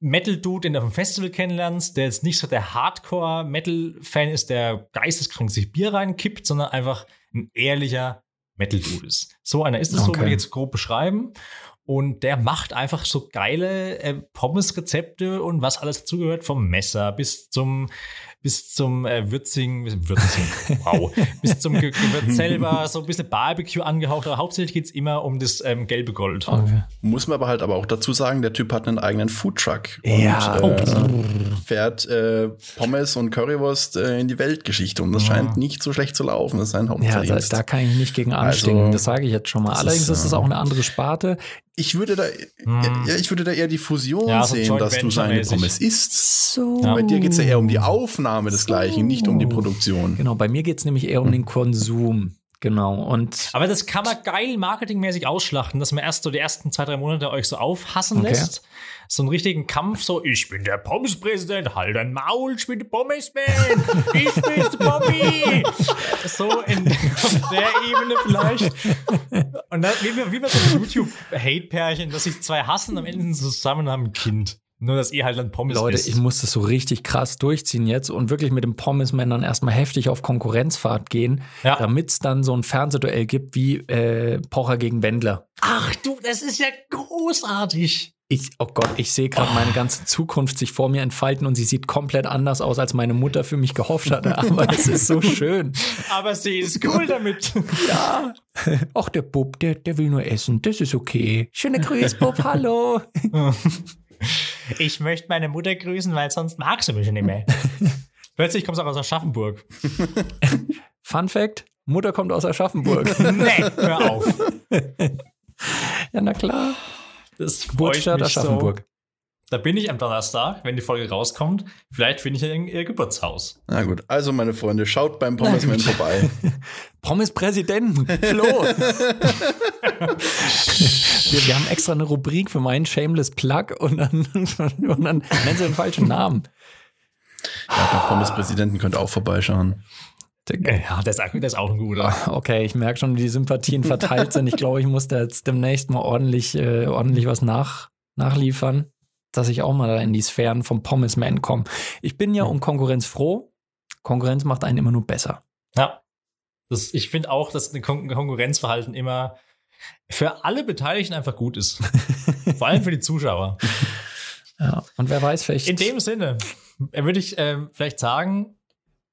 Metal-Dude, den du auf dem Festival kennenlernst, der jetzt nicht so der Hardcore-Metal-Fan ist, der geisteskrank sich Bier reinkippt, sondern einfach ein ehrlicher Metal-Dude ist. So einer ist es so, Okay. würde ich jetzt grob beschreiben. Und der macht einfach so geile äh, Pommes-Rezepte und was alles dazugehört, vom Messer bis zum bis zum äh, Würzing, Würzing, wow, bis zum Ge Gewürz selber, so ein bisschen Barbecue angehaucht, aber hauptsächlich geht es immer um das ähm, gelbe Gold. Okay. muss man aber halt aber auch dazu sagen, der Typ hat einen eigenen Foodtruck Ja. und äh, fährt äh, Pommes und Currywurst äh, in die Weltgeschichte und das Ja. scheint nicht so schlecht zu laufen. Das ist sein Ja, da, Hauptverdienst. da kann ich nicht gegen anstinken, Also, das sage ich jetzt schon mal. das Allerdings ist, ist es äh, auch eine andere Sparte. Ich würde da, Hm. ja, ich würde da eher die Fusion Ja, so sehen, dass du seine. Pommes isst. So. Ja. Bei dir geht es ja eher um die Aufnahme des Gleichen, nicht um die Produktion. Genau, bei mir geht es nämlich eher um den Konsum. Genau. Und Aber das kann man geil marketingmäßig ausschlachten, dass man erst so die ersten zwei, drei Monate euch so aufhassen Okay. lässt. So einen richtigen Kampf, so, ich bin der Pommes-Präsident, halt dein Maul, ich bin der Pommes-Man, ich bin der Pommi. So in auf der Ebene vielleicht. Und dann, wie, wie bei so einem YouTube-Hate-Pärchen, dass sich zwei hassen, am Ende zusammen haben ein Kind. Nur, dass ihr halt dann Pommes Leute, isst. ich muss das so richtig krass durchziehen jetzt und wirklich mit dem Pommesmännern erstmal heftig auf Konkurrenzfahrt gehen, Ja. damit es dann so ein Fernsehduell gibt wie äh, Pocher gegen Wendler. Ach du, das ist ja großartig. Ich, oh Gott, ich sehe gerade meine ganze Zukunft sich vor mir entfalten und sie sieht komplett anders aus, als meine Mutter für mich gehofft hatte. Aber es ist so schön. Aber sie ist cool damit. Ja. Ach, der Bub, der, der will nur essen. Das ist okay. Schöne Grüße, Bub. Hallo. Ich möchte meine Mutter grüßen, weil sonst mag sie mich nicht mehr. Plötzlich kommst du auch aus Aschaffenburg. Fun Fact: Mutter kommt aus Aschaffenburg. Nee, hör auf. ja, na klar. Das Geburtsstadt Aschaffenburg. So. Da bin ich am Donnerstag, wenn die Folge rauskommt. Vielleicht finde ich ja in ihr Geburtshaus. Na gut, also meine Freunde, schaut beim Pommesman vorbei. Pommes Präsidenten, Flo. wir, wir haben extra eine Rubrik für meinen Shameless Plug und dann, und dann nennen sie den falschen Namen. Ja, beim Pommespräsidenten könnt ihr auch vorbeischauen. Ja, das ist, auch- das ist auch ein guter. Okay, ich merke schon, wie die Sympathien verteilt sind. Ich glaube, ich muss da jetzt demnächst mal ordentlich, äh, ordentlich was nach, nachliefern, dass ich auch mal da in die Sphären vom Pommesman komme. Ich bin ja um Konkurrenz froh. Konkurrenz macht einen immer nur besser. Ja. Das, ich finde auch, dass ein Kon Konkurrenzverhalten immer für alle Beteiligten einfach gut ist. Vor allem für die Zuschauer. Ja. Und wer weiß, vielleicht. In dem Sinne äh, würde ich ähm, vielleicht sagen,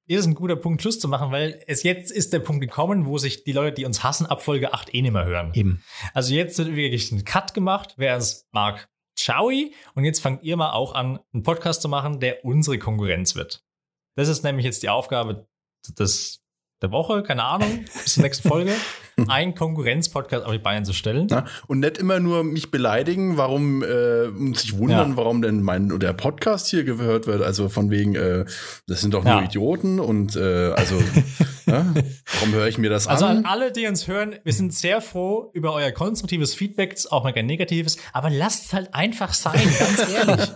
ist ein guter Punkt, Schluss zu machen, weil es jetzt ist der Punkt gekommen, wo sich die Leute, die uns hassen, ab Folge 8 eh nicht mehr hören. Eben. Also jetzt wird wirklich ein Cut gemacht, wer es mag. Ciao. Und jetzt fangt ihr mal auch an, einen Podcast zu machen, der unsere Konkurrenz wird. Das ist nämlich jetzt die Aufgabe des, der Woche, keine Ahnung, bis zur nächsten Folge, einen Konkurrenz-Podcast auf die Beine zu stellen. Ja, und nicht immer nur mich beleidigen, warum äh, und sich wundern, Ja. warum denn mein der Podcast hier gehört wird. Also von wegen, äh, das sind doch nur Ja. Idioten und äh, also, ja, warum höre ich mir das Also an an? alle, die uns hören, wir sind sehr froh über euer konstruktives Feedback, auch mal gerne negatives, aber lasst es halt einfach sein, ganz ehrlich.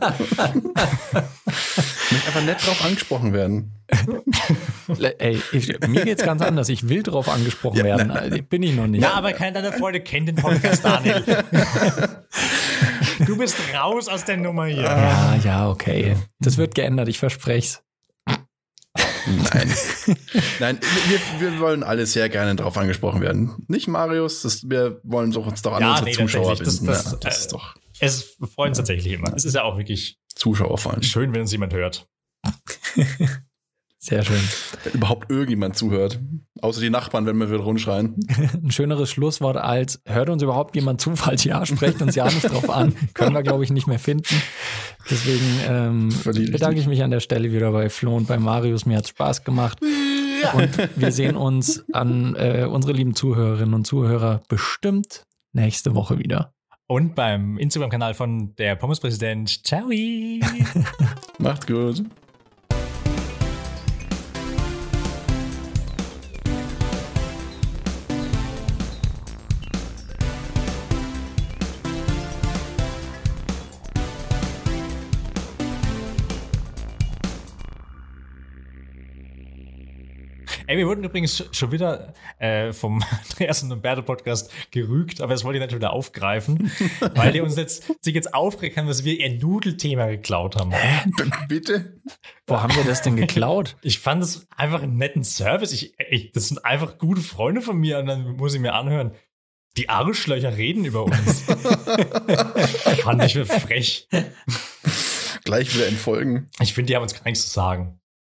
Ich möchte einfach nett drauf angesprochen werden. Ey, ich, mir geht's ganz anders. Ich will drauf angesprochen werden. Äh, Bin ich noch nicht. Ja, aber keiner deiner Freunde kennt den Podcast, Daniel. du bist raus aus der Nummer hier. ja, ja, okay. Das wird geändert, ich verspreche Nein. Nein, wir, wir wollen alle sehr gerne drauf angesprochen werden. Nicht Marius, das, wir wollen doch uns doch an Ja, unsere nee, Zuschauer binden. Das- das, ja, das äh, ist doch Es freut uns tatsächlich immer. Es ist ja auch wirklich Zuschauer vor allem. schön, wenn uns jemand hört. Sehr schön. Wenn überhaupt irgendjemand zuhört. Außer die Nachbarn, wenn wir wieder rumschreien. Ein schöneres Schlusswort als hört uns überhaupt jemand zu, falls ja, sprecht uns ja nicht drauf an. Können wir, glaube ich, nicht mehr finden. Deswegen ähm, bedanke ich mich an der Stelle wieder bei Flo und bei Marius. Mir hat Spaß gemacht. Und wir sehen uns an äh, unsere lieben Zuhörerinnen und Zuhörer bestimmt nächste Woche wieder. Und beim Instagram-Kanal von der Pommespräsident. Ciao. Macht's gut. Ey, wir wurden übrigens sch- schon wieder äh, vom Andreas und Umberto Podcast gerügt, aber das wollte ich natürlich wieder aufgreifen, weil die uns jetzt, sich jetzt aufgeregt haben, dass wir ihr Nudelthema geklaut haben. B bitte? Wo haben wir das denn geklaut? Ich fand es einfach einen netten Service. Ich, ich, das sind einfach gute Freunde von mir und dann muss ich mir anhören, die Arschlöcher reden über uns. fand ich frech. Gleich wieder entfolgen. Ich finde, die haben uns gar nichts zu sagen.